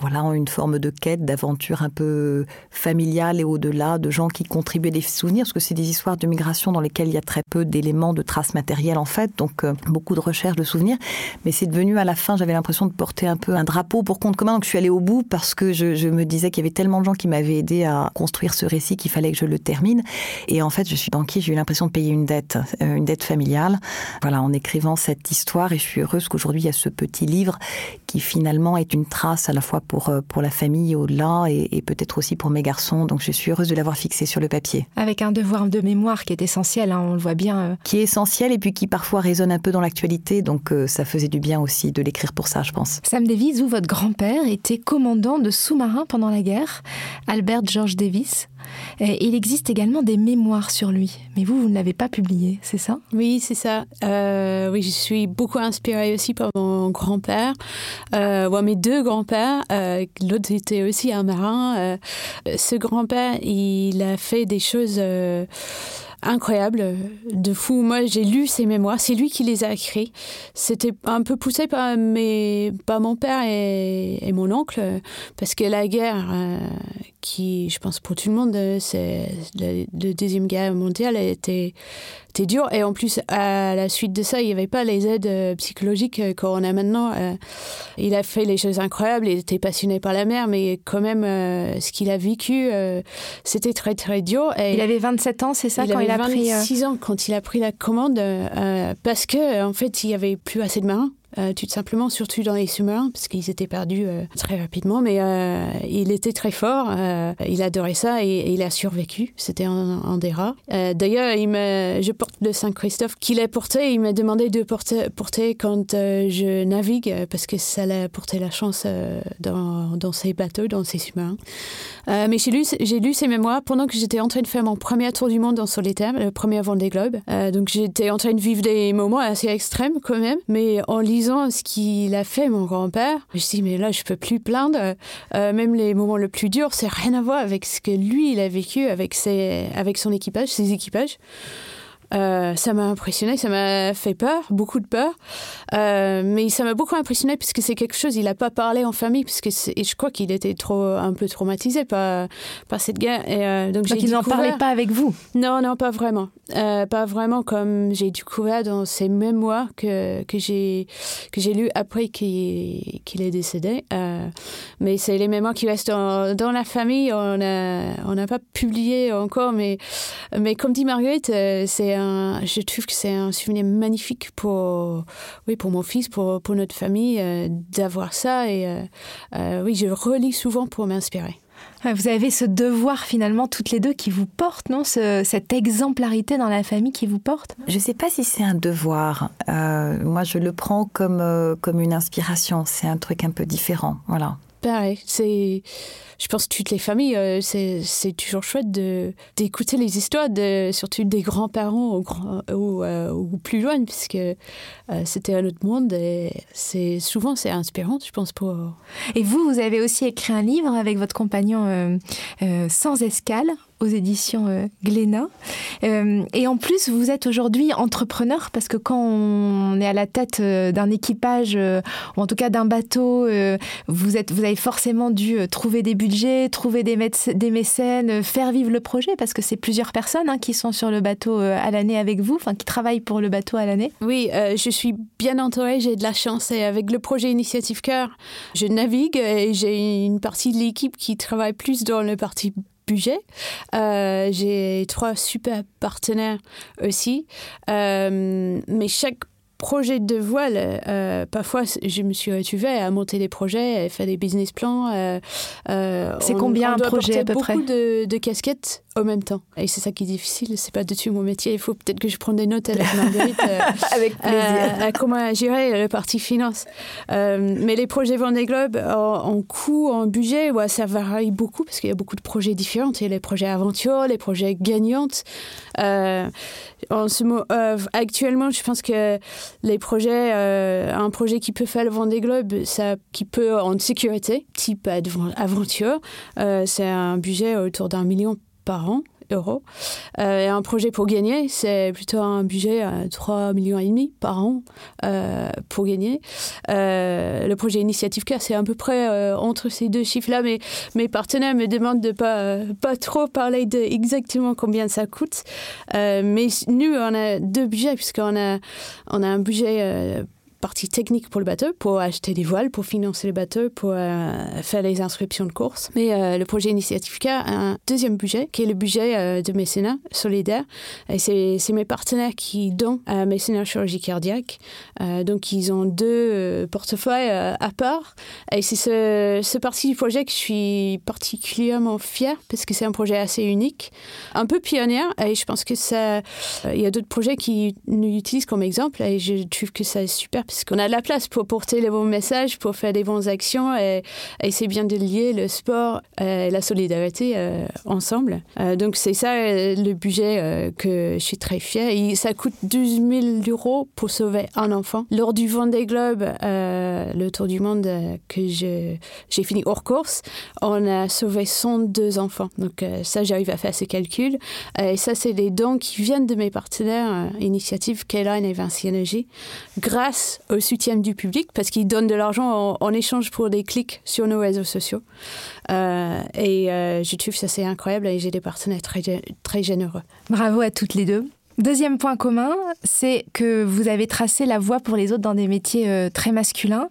voilà, une forme de quête, d'aventure un peu familiale et au-delà, de gens qui contribuent des souvenirs, parce que c'est des histoires de migration dans lesquelles il y a très peu d'éléments de traces matérielles en fait, donc euh, beaucoup de recherches de souvenirs. Mais c'est devenu à la fin, j'avais l'impression de porter un peu un drapeau pour compte commun, donc je suis allée au bout parce que je, je me disais qu'il y avait tellement de gens qui m'avaient aidé à construire ce récit qu'il fallait que je le termine. Et en fait, je suis banquier, j'ai eu l'impression de payer une dette, euh, une dette familiale, voilà, en écrivant cette histoire. Et je suis heureuse qu'aujourd'hui il y a ce petit livre qui finalement est une trace à la fois pour, euh, pour la famille au-delà et, et peut-être aussi pour mes garçons. Donc je suis heureuse de l'avoir fixé sur le papier. Avec un devoir de mémoire qui est essentiel, hein, on le voit bien. euh. Qui est essentiel et puis qui parfois résonne un peu dans l'actualité. Donc euh, ça faisait du bien aussi de l'écrire pour ça, je pense. Sam Davis, vous, votre grand-père, était commandant de sous-marin pendant la guerre, Albert George Davis. Et il existe également des mémoires sur lui. Mais vous, vous ne l'avez pas publié, c'est ça? Oui, c'est ça. Euh, oui, je suis beaucoup inspirée aussi par mon grand-père, euh, mes deux grands-pères. Euh, L'autre était aussi un marin. Euh, ce grand-père, il a fait des choses euh, incroyables, de fou. Moi, j'ai lu ses mémoires. C'est lui qui les a écrits. C'était un peu poussé par, mes, par mon père et, mon oncle, parce que la guerre, euh, qui, je pense pour tout le monde, euh, c'est la, la deuxième guerre mondiale, a été c'était dur. Et en plus, à la suite de ça, il n'y avait pas les aides euh, psychologiques euh, qu'on a maintenant. Euh, il a fait les choses incroyables, il était passionné par la mer, mais quand même, euh, ce qu'il a vécu, euh, c'était très, très dur. Et Il avait 27 ans, c'est ça, il quand avait il a pris... euh, 26 ans quand il a pris la commande, euh, parce que en fait, il n'y avait plus assez de marins. Euh, tout simplement, surtout dans les sous-marins, parce qu'ils étaient perdus euh, très rapidement. Mais euh, il était très fort, il adorait ça et, il a survécu. C'était un, un des. Euh, D'ailleurs, je porte le Saint-Christophe qu'il a porté. Il m'a demandé de porter, porter quand je navigue, parce que ça l'a porté la chance dans, ces bateaux, dans ces sous-marins. Mais j'ai lu, j'ai lu ses mémoires pendant que j'étais en train de faire mon premier tour du monde en solitaire, le premier Vendée Globe. Euh, donc j'étais en train de vivre des moments assez extrêmes quand même. Mais en lisant ce qu'il a fait, mon grand-père, je dit, mais là, je peux plus plaindre. Euh, même les moments les plus durs, c'est rien à voir avec ce que lui, il a vécu avec, ses, avec son équipage, ses équipages. Euh, ça m'a impressionné, ça m'a fait peur, beaucoup de peur. Euh, mais ça m'a beaucoup impressionné puisque c'est quelque chose, il n'a pas parlé en famille, puisque et je crois qu'il était trop, un peu traumatisé par, par cette guerre. Et, euh, donc Donc n'en parlait pas avec vous? non, non, pas vraiment. Euh, pas vraiment comme j'ai découvert dans ses mémoires que, que j'ai lu après qu'il qu'il est décédé. Mais c'est les mémoires qui restent dans, dans la famille. On n'a on n'a pas publié encore, mais, mais comme dit Marguerite, c'est un, je trouve que c'est un souvenir magnifique pour, oui, pour mon fils, pour, pour notre famille, euh, d'avoir ça. Et euh, euh, oui, je relis souvent pour m'inspirer. Vous avez ce devoir finalement toutes les deux qui vous porte, non Ce- Cette exemplarité dans la famille qui vous porte? Je ne sais pas si c'est un devoir. Euh, moi, je le prends comme, euh, comme une inspiration. C'est un truc un peu différent. Voilà. Pareil, c'est, je pense toutes les familles, euh, c'est, toujours chouette d'écouter les histoires, surtout des grands-parents euh, ou plus loin, puisque euh, c'était un autre monde et c'est, souvent c'est inspirant, je pense, pour... Et vous, vous avez aussi écrit un livre avec votre compagnon Sans escale aux éditions Glénat. Et en plus, vous êtes aujourd'hui entrepreneur parce que quand on est à la tête d'un équipage, ou en tout cas d'un bateau, vous, êtes, vous avez forcément dû trouver des trouver des, des mécènes, euh, faire vivre le projet parce que c'est plusieurs personnes hein, qui sont sur le bateau euh, à l'année avec vous, enfin qui travaillent pour le bateau à l'année. Oui, euh, je suis bien entourée, j'ai de la chance et avec le projet Initiative Cœur, je navigue et j'ai une partie de l'équipe qui travaille plus dans le parti budget. J'ai trois super partenaires aussi, mais chaque projet de voile, euh, parfois je me suis retrouvée à monter des projets, à faire des business plans. euh, euh, C'est combien on un projet, à peu beaucoup près? de, de casquettes au même temps. Et c'est ça qui est difficile, c'est pas du tout mon métier. Il faut peut-être que je prenne des notes avec Marguerite. euh, Avec euh, à comment gérer le parti finance. Euh, mais les projets Vendée Globe, en, en coût, en budget, ouais, ça varie beaucoup parce qu'il y a beaucoup de projets différents. Il y a les projets aventure, les projets gagnantes. Euh, en ce euh, actuellement, je pense que les projets, euh, un projet qui peut faire le Vendée Globe, ça, qui peut en sécurité, type aventure, euh, c'est un budget autour d'un million par an. euros. Euh, et un projet pour gagner, c'est plutôt un budget à 3 millions et demi par an euh, pour gagner. le projet Initiative K, c'est à peu près entre ces deux chiffres-là, mais mes partenaires me demandent de pas pas trop parler de exactement combien ça coûte. mais nous, on a deux budgets puisqu'on a on a un budget partie technique pour le bateau, pour acheter des voiles, pour financer le bateau, pour euh, faire les inscriptions de course. Mais euh, le projet Initiative K a un deuxième budget, qui est le budget euh, de mécénat solidaire. Et c'est mes partenaires qui donnent à mécénat chirurgie cardiaque. donc, ils ont deux portefeuilles à part. Et c'est ce, ce parti du projet que je suis particulièrement fière, parce que c'est un projet assez unique, un peu pionnier. Et je pense que ça... Y a d'autres projets qui nous utilisent comme exemple. Et je trouve que ça est super parce qu'on a de la place pour porter les bons messages, pour faire des bonnes actions et, c'est bien de lier le sport et la solidarité euh, ensemble. Euh, donc c'est ça euh, le budget que je suis très fière. Et ça coûte 12 000 euros pour sauver un enfant. Lors du Vendée Globe, le Tour du Monde que j'ai fini hors course, on a sauvé 102 enfants. Donc ça, j'arrive à faire ce calcul. Et ça, c'est des dons qui viennent de mes partenaires, Initiative Kayline et Vinci Energy, grâce au soutien du public parce qu'ils donnent de l'argent en, échange pour des clics sur nos réseaux sociaux. Euh, et euh, je trouve ça c'est incroyable et j'ai des partenaires très, très généreux. Bravo à toutes les deux. Deuxième point commun, c'est que vous avez tracé la voie pour les autres dans des métiers euh, très masculins.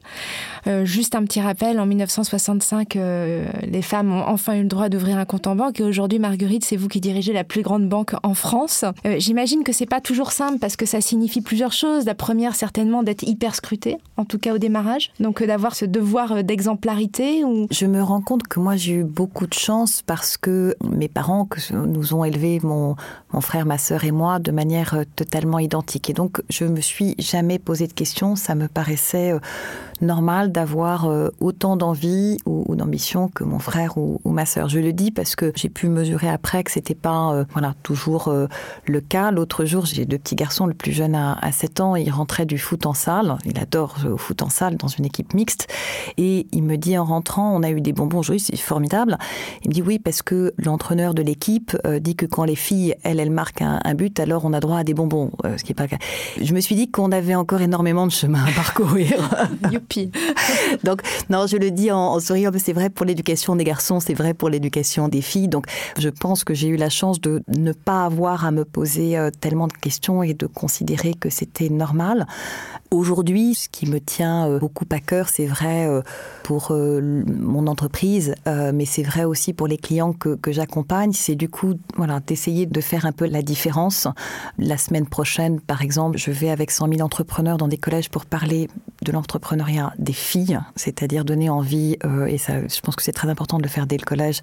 Euh, juste un petit rappel, en 1965, euh, les femmes ont enfin eu le droit d'ouvrir un compte en banque et aujourd'hui, Marguerite, c'est vous qui dirigez la plus grande banque en France. J'imagine que c'est pas toujours simple parce que ça signifie plusieurs choses. La première, certainement, d'être hyper scrutée, en tout cas au démarrage. Donc d'avoir ce devoir d'exemplarité. Je me rends compte que moi, j'ai eu beaucoup de chance parce que mes parents que nous ont élevés, mon, frère, ma sœur et moi, manière euh, totalement identique. Et donc, je me suis jamais posé de questions. Ça me paraissait euh, normal d'avoir euh, autant d'envie ou, d'ambition que mon frère ou, ma sœur. Je le dis parce que j'ai pu mesurer après que c'était pas voilà toujours le cas. L'autre jour, j'ai deux petits garçons. Le plus jeune a, 7 ans. Il rentrait du foot en salle. Il adore jouer foot en salle dans une équipe mixte. Et il me dit en rentrant, on a eu des bonbons aujourd'hui, c'est formidable. Il me dit oui parce que l'entraîneur de l'équipe dit que quand les filles, elles, elles marquent un, un but, alors on a droit à des bonbons, euh, ce qui est pas. Je me suis dit qu'on avait encore énormément de chemin à parcourir. Youpi. Donc, non, je le dis en, en souriant, mais c'est vrai pour l'éducation des garçons, c'est vrai pour l'éducation des filles. Donc, je pense que j'ai eu la chance de ne pas avoir à me poser euh, tellement de questions et de considérer que c'était normal. Aujourd'hui, ce qui me tient euh, beaucoup à cœur, c'est vrai pour mon entreprise, mais c'est vrai aussi pour les clients que, que j'accompagne, c'est du coup, voilà, d'essayer de faire un peu la différence. La semaine prochaine, par exemple, je vais avec 100 000 entrepreneurs dans des collèges pour parler de l'entrepreneuriat des filles, c'est-à-dire donner envie, euh, et ça, je pense que c'est très important de le faire dès le collège,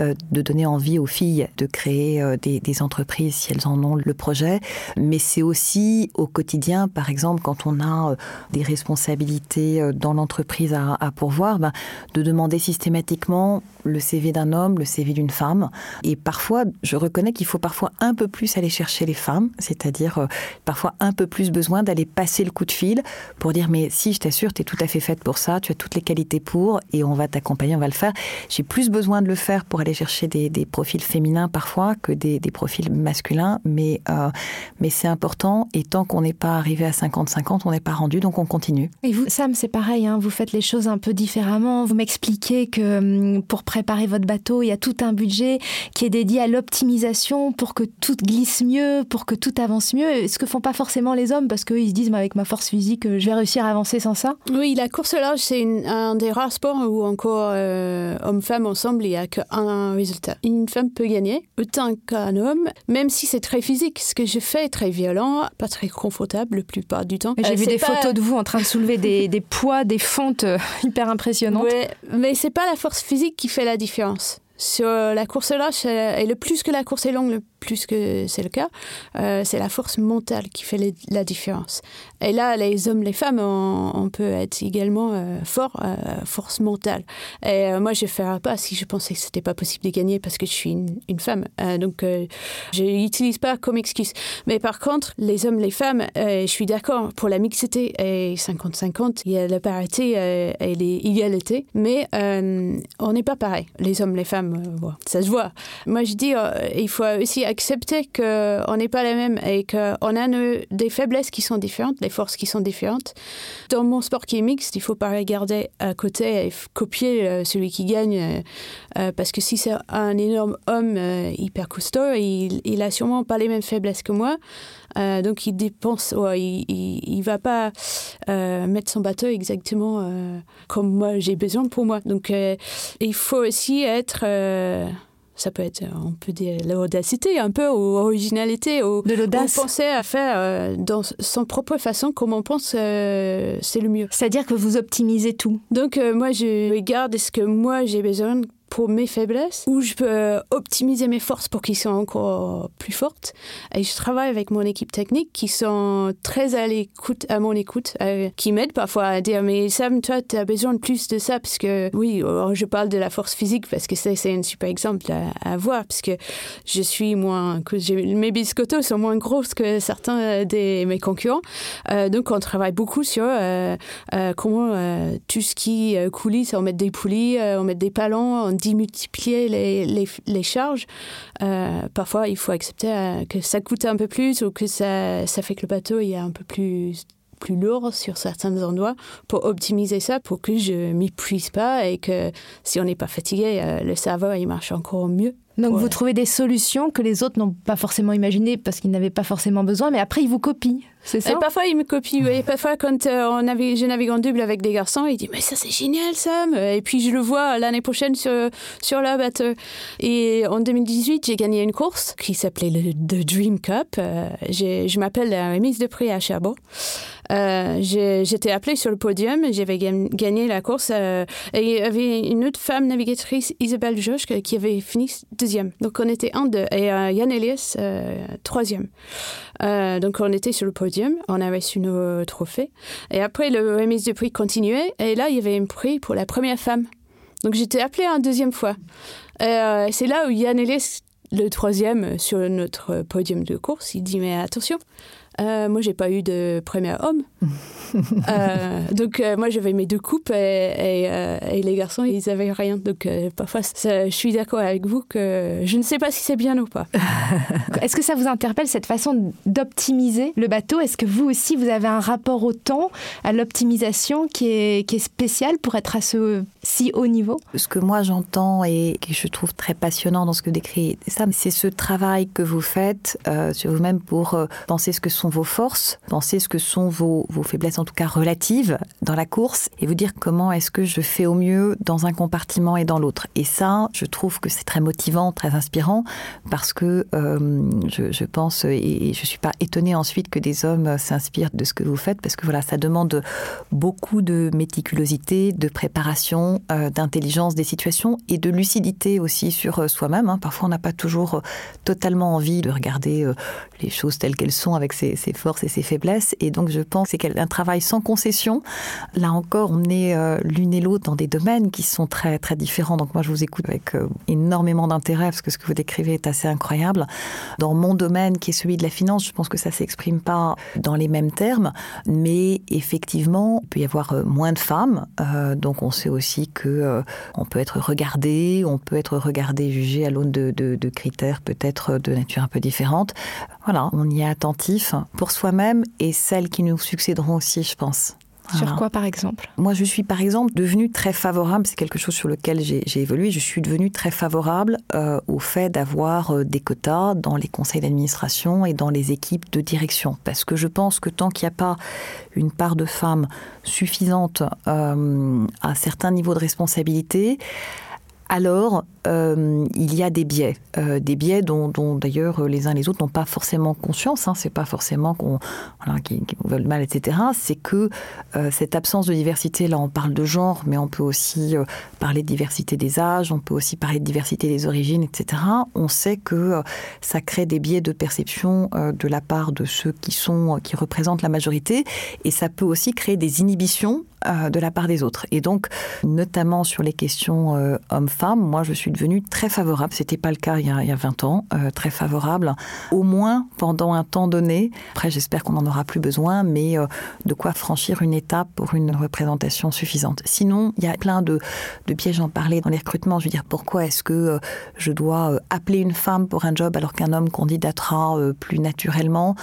euh, de donner envie aux filles de créer euh, des, entreprises si elles en ont le projet. Mais c'est aussi au quotidien, par exemple, quand on a des responsabilités dans l'entreprise à, pourvoir, ben, de demander systématiquement le CV d'un homme, le CV d'une femme. Et parfois, je reconnais qu'il faut parfois un peu plus aller chercher les femmes, c'est-à-dire euh, parfois un peu plus besoin d'aller passer le coup de fil pour dire mais si je t'assure, tu es tout à fait faite pour ça, tu as toutes les qualités pour et on va t'accompagner, on va le faire. J'ai plus besoin de le faire pour aller chercher des, profils féminins parfois que des, profils masculins, mais, euh, mais c'est important et tant qu'on n'est pas arrivé à 50-50, on n'est pas rendu, donc on continue. Et vous, Sam, c'est pareil, hein, vous faites les choses un peu différemment. Vous m'expliquez que hum, pour préparer votre bateau, il y a tout un budget qui est dédié à l'optimisation pour que tout glisse mieux, que tout avance mieux. Ce que font pas forcément les hommes parce qu'ils se disent, mais avec ma force physique, euh, je vais réussir à avancer sans ça. Oui, la course au large, c'est un des rares sports où encore euh, hommes-femmes ensemble, il n'y a qu'un résultat. Une femme peut gagner autant qu'un homme, même si c'est très physique. Ce que je fais est très violent, pas très confortable la plupart du temps. J'ai euh, vu des photos de vous en train de soulever des, des poids, des fentes hyper impressionnantes. Ouais, mais c'est pas la force physique qui fait la différence. Sur la course lâche, et le plus que la course est longue, le plus que c'est le cas, euh, c'est la force mentale qui fait la différence. Et là, les hommes, les femmes, on, peut être également euh, fort, euh, force mentale. Et moi, je ne ferais pas si je pensais que c'était pas possible de gagner parce que je suis une, femme. donc, je n'utilise pas comme excuse. Mais par contre, les hommes, les femmes, je suis d'accord pour la mixité et 50-50, il y a la parité et l'égalité, mais on n'est pas pareil, les hommes, les femmes, ça se voit. Moi, je dis, il faut aussi accepter qu'on n'est pas les mêmes et qu'on a des faiblesses qui sont différentes, des forces qui sont différentes. Dans mon sport qui est mixte, il ne faut pas regarder à côté et copier euh, celui qui gagne. Euh, euh, parce que si c'est un énorme homme hyper costaud, il, il a sûrement pas les mêmes faiblesses que moi. donc il dépense, il, va pas mettre son bateau exactement comme moi j'ai besoin pour moi. Donc il faut aussi être ça peut être, on peut dire, l'audacité un peu, ou originalité, ou, de l'audace. penser à faire euh, dans son propre façon comme on pense euh, c'est le mieux. C'est-à-dire que vous optimisez tout. Donc euh, moi je regarde ce que moi j'ai besoin pour mes faiblesses, où je peux euh, optimiser mes forces pour qu'ils soient encore plus fortes. Et je travaille avec mon équipe technique qui sont très à l'écoute, à mon écoute, euh, qui m'aident parfois à dire mais Sam, toi, tu as besoin de plus de ça parce que oui, oh, je parle de la force physique parce que c'est un super exemple à, voir parce que je suis moins, mes biscottos sont moins grosses que certains de mes concurrents. Euh, donc on travaille beaucoup sur comment tout ce qui coulisse, on met des poulies, on met des palons, démultiplier les, les, les charges, euh, parfois il faut accepter euh, que ça coûte un peu plus ou que ça, ça fait que le bateau est un peu plus plus lourd sur certains endroits pour optimiser ça, pour que je m'épuise pas et que si on n'est pas fatigué, euh, le cerveau il marche encore mieux. Donc vous trouvez des solutions que les autres n'ont pas forcément imaginées parce qu'ils n'avaient pas forcément besoin, mais après ils vous copient, Et parfois ils me copient, oui. Parfois quand euh, on je navigue en double avec des garçons, ils disent mais ça c'est génial Sam Et puis je le vois l'année prochaine sur, sur la bateau. Et en 2018 j'ai gagné une course qui s'appelait le The Dream Cup. Euh, je m'appelle la remise de prix à Cherbourg. Euh, j'étais appelée sur le podium, j'avais gagné la course et il y avait une autre femme navigatrice, Isabelle Josh, qui avait fini donc on était un, deux. Et euh, Yann Elias, euh, troisième. Euh, donc on était sur le podium, on avait reçu nos trophées. Et après, le remise de prix continuait. Et là, il y avait un prix pour la première femme. Donc j'étais appelée une deuxième fois. c'est là où Yann Elias, le troisième sur notre podium de course, il dit Mais attention, euh, moi, j'ai pas eu de premier homme. euh, donc, euh, moi, j'avais mes deux coupes et, euh, et, les garçons, ils avaient rien. Donc, parfois, je suis d'accord avec vous que je ne sais pas si c'est bien ou pas. Est-ce que ça vous interpelle cette façon d'optimiser le bateau? Est-ce que vous aussi, vous avez un rapport au temps, à l'optimisation qui est, qui est spécial pour être à ce si haut niveau? Ce que moi, j'entends et que je trouve très passionnant dans ce que décrit Sam, c'est ce travail que vous faites sur vous-même pour penser ce que sont vos forces, penser ce que sont vos, vos faiblesses, en tout cas relatives, dans la course, et vous dire comment est-ce que je fais au mieux dans un compartiment et dans l'autre. Et ça, je trouve que c'est très motivant, très inspirant, parce que euh, je, pense, et, je suis pas étonnée ensuite que des hommes s'inspirent de ce que vous faites, parce que voilà, ça demande beaucoup de méticulosité, de préparation, euh, d'intelligence des situations et de lucidité aussi sur euh, soi-même. Hein. Parfois, on n'a pas toujours totalement envie de regarder les choses telles qu'elles sont avec ses, ses, forces et ses faiblesses. Et donc, je pense que c'est un travail sans concession. Là encore, on est euh, l'une et l'autre dans des domaines qui sont très, très différents. Donc, moi, je vous écoute avec euh, énormément d'intérêt parce que ce que vous décrivez est assez incroyable. Dans mon domaine, qui est celui de la finance, je pense que ça s'exprime pas dans les mêmes termes, mais effectivement, il peut y avoir euh, moins de femmes. Donc, on sait aussi que on peut être regardé, on peut être regardé, jugé à l'aune de critères peut-être de nature un peu différente. Voilà, on y est attentif pour soi-même et celles qui nous succéderont aussi, je pense. Voilà. Sur quoi, par exemple? Moi, je suis, par exemple, devenue très favorable, c'est quelque chose sur lequel j'ai évolué, je suis devenue très favorable euh, au fait d'avoir euh, des quotas dans les conseils d'administration et dans les équipes de direction. Parce que je pense que tant qu'il n'y a pas une part de femmes suffisante euh, à certains niveaux de responsabilité, alors euh, il y a des biais, euh, des biais dont, d'ailleurs les uns et les autres n'ont pas forcément conscience. Hein, c'est pas forcément qu'on voilà, veulent mal, etc. C'est que euh, cette absence de diversité, là, on parle de genre, mais on peut aussi euh, parler de diversité des âges, on peut aussi parler de diversité des origines, etc. On sait que euh, ça crée des biais de perception euh, de la part de ceux qui sont qui représentent la majorité, et ça peut aussi créer des inhibitions euh, de la part des autres. Et donc, notamment sur les questions euh, hommes-femmes, moi, je suis devenue très favorable. C'était pas le cas il y a, il y a 20 ans, euh, très favorable, au moins pendant un temps donné. Après, j'espère qu'on n'en aura plus besoin, mais euh, de quoi franchir une étape pour une représentation suffisante. Sinon, il y a plein de, de pièges, j'en parlais dans les recrutements. Je veux dire, pourquoi est-ce que euh, je dois appeler une femme pour un job alors qu'un homme candidatera plus naturellement?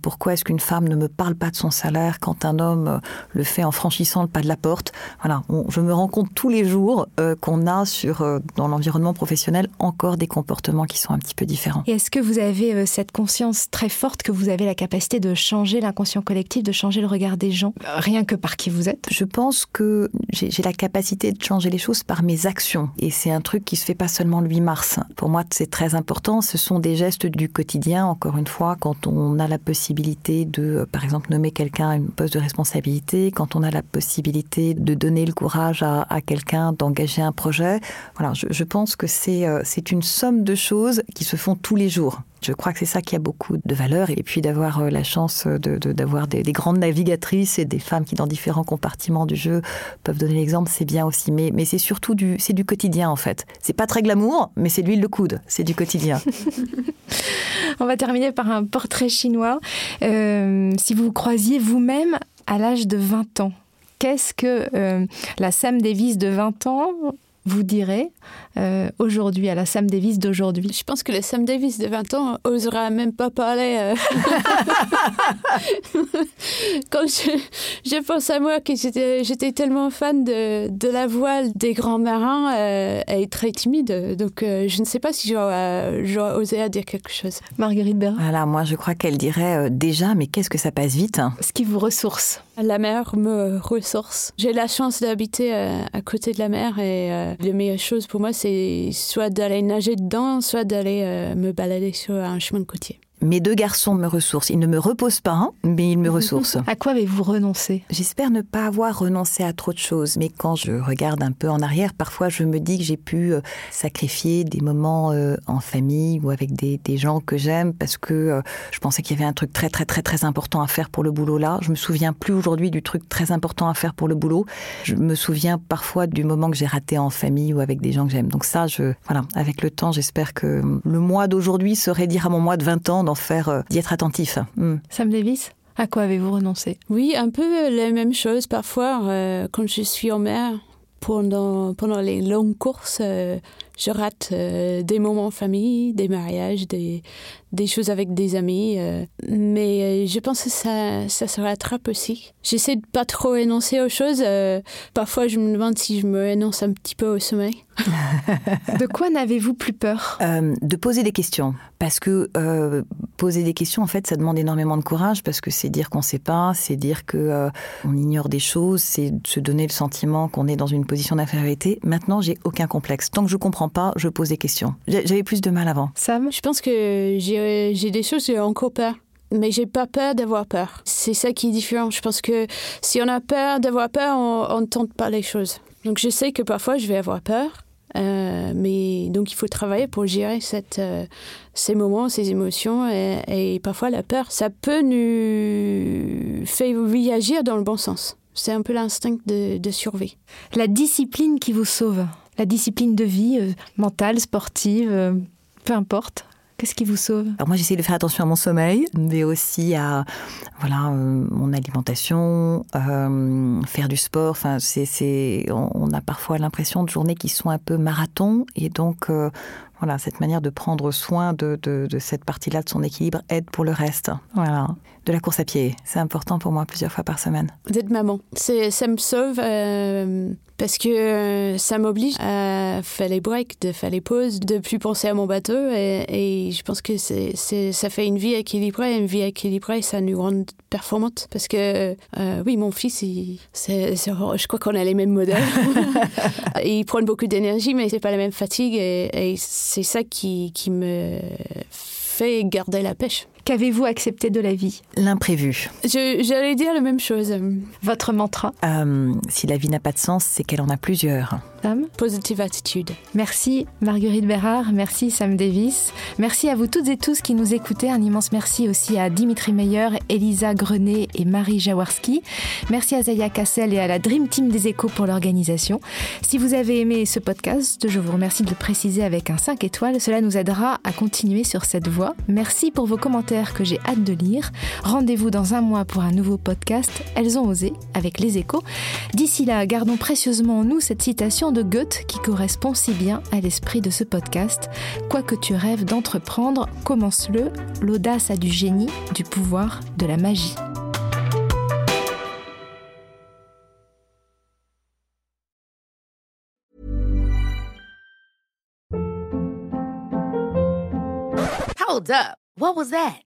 Pourquoi est-ce qu'une femme ne me parle pas de son salaire quand un homme le fait en franchissant le pas de la porte? Voilà, je me rends compte tous les jours qu'on a sur dans l'environnement professionnel encore des comportements qui sont un petit peu différents. Et est-ce que vous avez euh, cette conscience très forte que vous avez la capacité de changer l'inconscient collectif, de changer le regard des gens, euh, rien que par qui vous êtes? Je pense que j'ai la capacité de changer les choses par mes actions. Et c'est un truc qui se fait pas seulement le 8 mars. Pour moi, c'est très important. Ce sont des gestes du quotidien. Encore une fois, quand on a la possibilité de, euh, par exemple, nommer quelqu'un à une poste de responsabilité, quand on a la possibilité de donner le courage à, à quelqu'un d'engager un projet. Voilà, je, je pense que c'est euh, c'est une somme de choses qui se font tous les jours. Je crois que c'est ça qui a beaucoup de valeur. Et puis d'avoir euh, la chance de- de- d'avoir des, des grandes navigatrices et des femmes qui, dans différents compartiments du jeu, peuvent donner l'exemple, c'est bien aussi. Mais, mais c'est surtout du, c'est du quotidien, en fait. C'est pas très glamour, mais c'est de l'huile de coude. C'est du quotidien. On va terminer par un portrait chinois. Euh, si vous vous croisiez vous-même à l'âge de 20 ans, qu'est-ce que euh, la Sam Davis de 20 ans vous dirait euh, aujourd'hui, à la Sam Davis d'aujourd'hui Je pense que le Sam Davis de 20 ans osera même pas parler. euh. Quand je, je pense à moi que j'étais j'étais tellement fan de, de la voile des grands marins euh, et très timide, donc euh, je ne sais pas si j'aurais j'aurais osé à dire quelque chose. Marguerite Bérin Voilà, moi, je crois qu'elle dirait euh, déjà, mais qu'est-ce que ça passe vite hein. Ce qui vous ressource La mer me ressource. J'ai la chance d'habiter euh, à côté de la mer et euh, la meilleure chose pour moi, c'est soit d'aller nager dedans, soit d'aller euh, me balader sur un chemin de côtier. Mes deux garçons me ressourcent. Ils ne me reposent pas, hein, mais ils me ressourcent. À quoi avez-vous renoncé? J'espère ne pas avoir renoncé à trop de choses, mais quand je regarde un peu en arrière, parfois je me dis que j'ai pu euh, sacrifier des moments euh, en famille ou avec des, des gens que j'aime parce que euh, je pensais qu'il y avait un truc très très très très important à faire pour le boulot là. Je me souviens plus aujourd'hui du truc très important à faire pour le boulot. Je me souviens parfois du moment que j'ai raté en famille ou avec des gens que j'aime. Donc ça, je voilà, avec le temps, j'espère que le mois d'aujourd'hui serait dire à mon mois de 20 ans d'en faire, euh, d'y être attentif. Hmm. Sam Davis À quoi avez-vous renoncé? Oui, un peu la même chose parfois euh, quand je suis en mer. Pendant, pendant les longues courses, euh, je rate euh, des moments en famille, des mariages, des, des choses avec des amis. euh, mais euh, je pense que ça, ça se rattrape aussi. J'essaie de pas trop énoncer aux choses. euh, parfois, je me demande si je me énonce un petit peu au sommeil. De quoi n'avez-vous plus peur? Euh, de poser des questions. Parce que euh, poser des questions, en fait, ça demande énormément de courage, parce que c'est dire qu'on ne sait pas, c'est dire que euh, on ignore des choses, c'est se donner le sentiment qu'on est dans une position d'infériorité. Maintenant, j'ai aucun complexe. Tant que je comprends pas, je pose des questions. J'avais plus de mal avant. Sam? Je pense que j'ai j'ai des choses, j'ai encore peur. Mais j'ai pas peur d'avoir peur. C'est ça qui est différent. Je pense que si on a peur d'avoir peur, on ne tente pas les choses. Donc je sais que parfois je vais avoir peur. euh, mais donc il faut travailler pour gérer cette, euh, ces moments, ces émotions. Et, et parfois la peur, ça peut nous faire réagir dans le bon sens. C'est un peu l'instinct de, de survie. La discipline qui vous sauve La discipline de vie, euh, mentale, sportive, euh, peu importe. Qu'est-ce qui vous sauve? Alors moi, j'essaie de faire attention à mon sommeil, mais aussi à voilà euh, mon alimentation, faire du sport. Enfin, c'est, on, on a parfois l'impression de journées qui sont un peu marathon, et donc Voilà, cette manière de prendre soin de, de, de cette partie-là de son équilibre aide pour le reste. Voilà. De la course à pied, c'est important pour moi plusieurs fois par semaine. D'être maman, c'est, ça me sauve euh, parce que euh, ça m'oblige à faire les breaks, de faire les pauses, de plus penser à mon bateau et, et je pense que ça fait une vie équilibrée, une vie équilibrée, ça nous rend performante parce que euh, oui, mon fils, il, je crois qu'on a les mêmes modèles. il prend beaucoup d'énergie, mais c'est pas la même fatigue et, et c'est ça qui, me fait garder la pêche. Qu'avez-vous accepté de la vie L'imprévu. Je, j'allais dire la même chose. Votre mantra Euh, si la vie n'a pas de sens, c'est qu'elle en a plusieurs. Sam Positive attitude. Merci Marguerite Bérard, merci Sam Davis, merci à vous toutes et tous qui nous écoutez. Un immense merci aussi à Dimitri Meyer, Elisa Grenet et Marie Jaworski. Merci à Zaya Cassel et à la Dream Team des Échos pour l'organisation. Si vous avez aimé ce podcast, je vous remercie de le préciser avec un 5 étoiles. Cela nous aidera à continuer sur cette voie. Merci pour vos commentaires que j'ai hâte de lire. Rendez-vous dans un mois pour un nouveau podcast. Elles ont osé avec les échos. D'ici là, gardons précieusement en nous cette citation de Goethe qui correspond si bien à l'esprit de ce podcast. Quoi que tu rêves d'entreprendre, commence-le. L'audace a du génie, du pouvoir, de la magie. Hold up. What was that?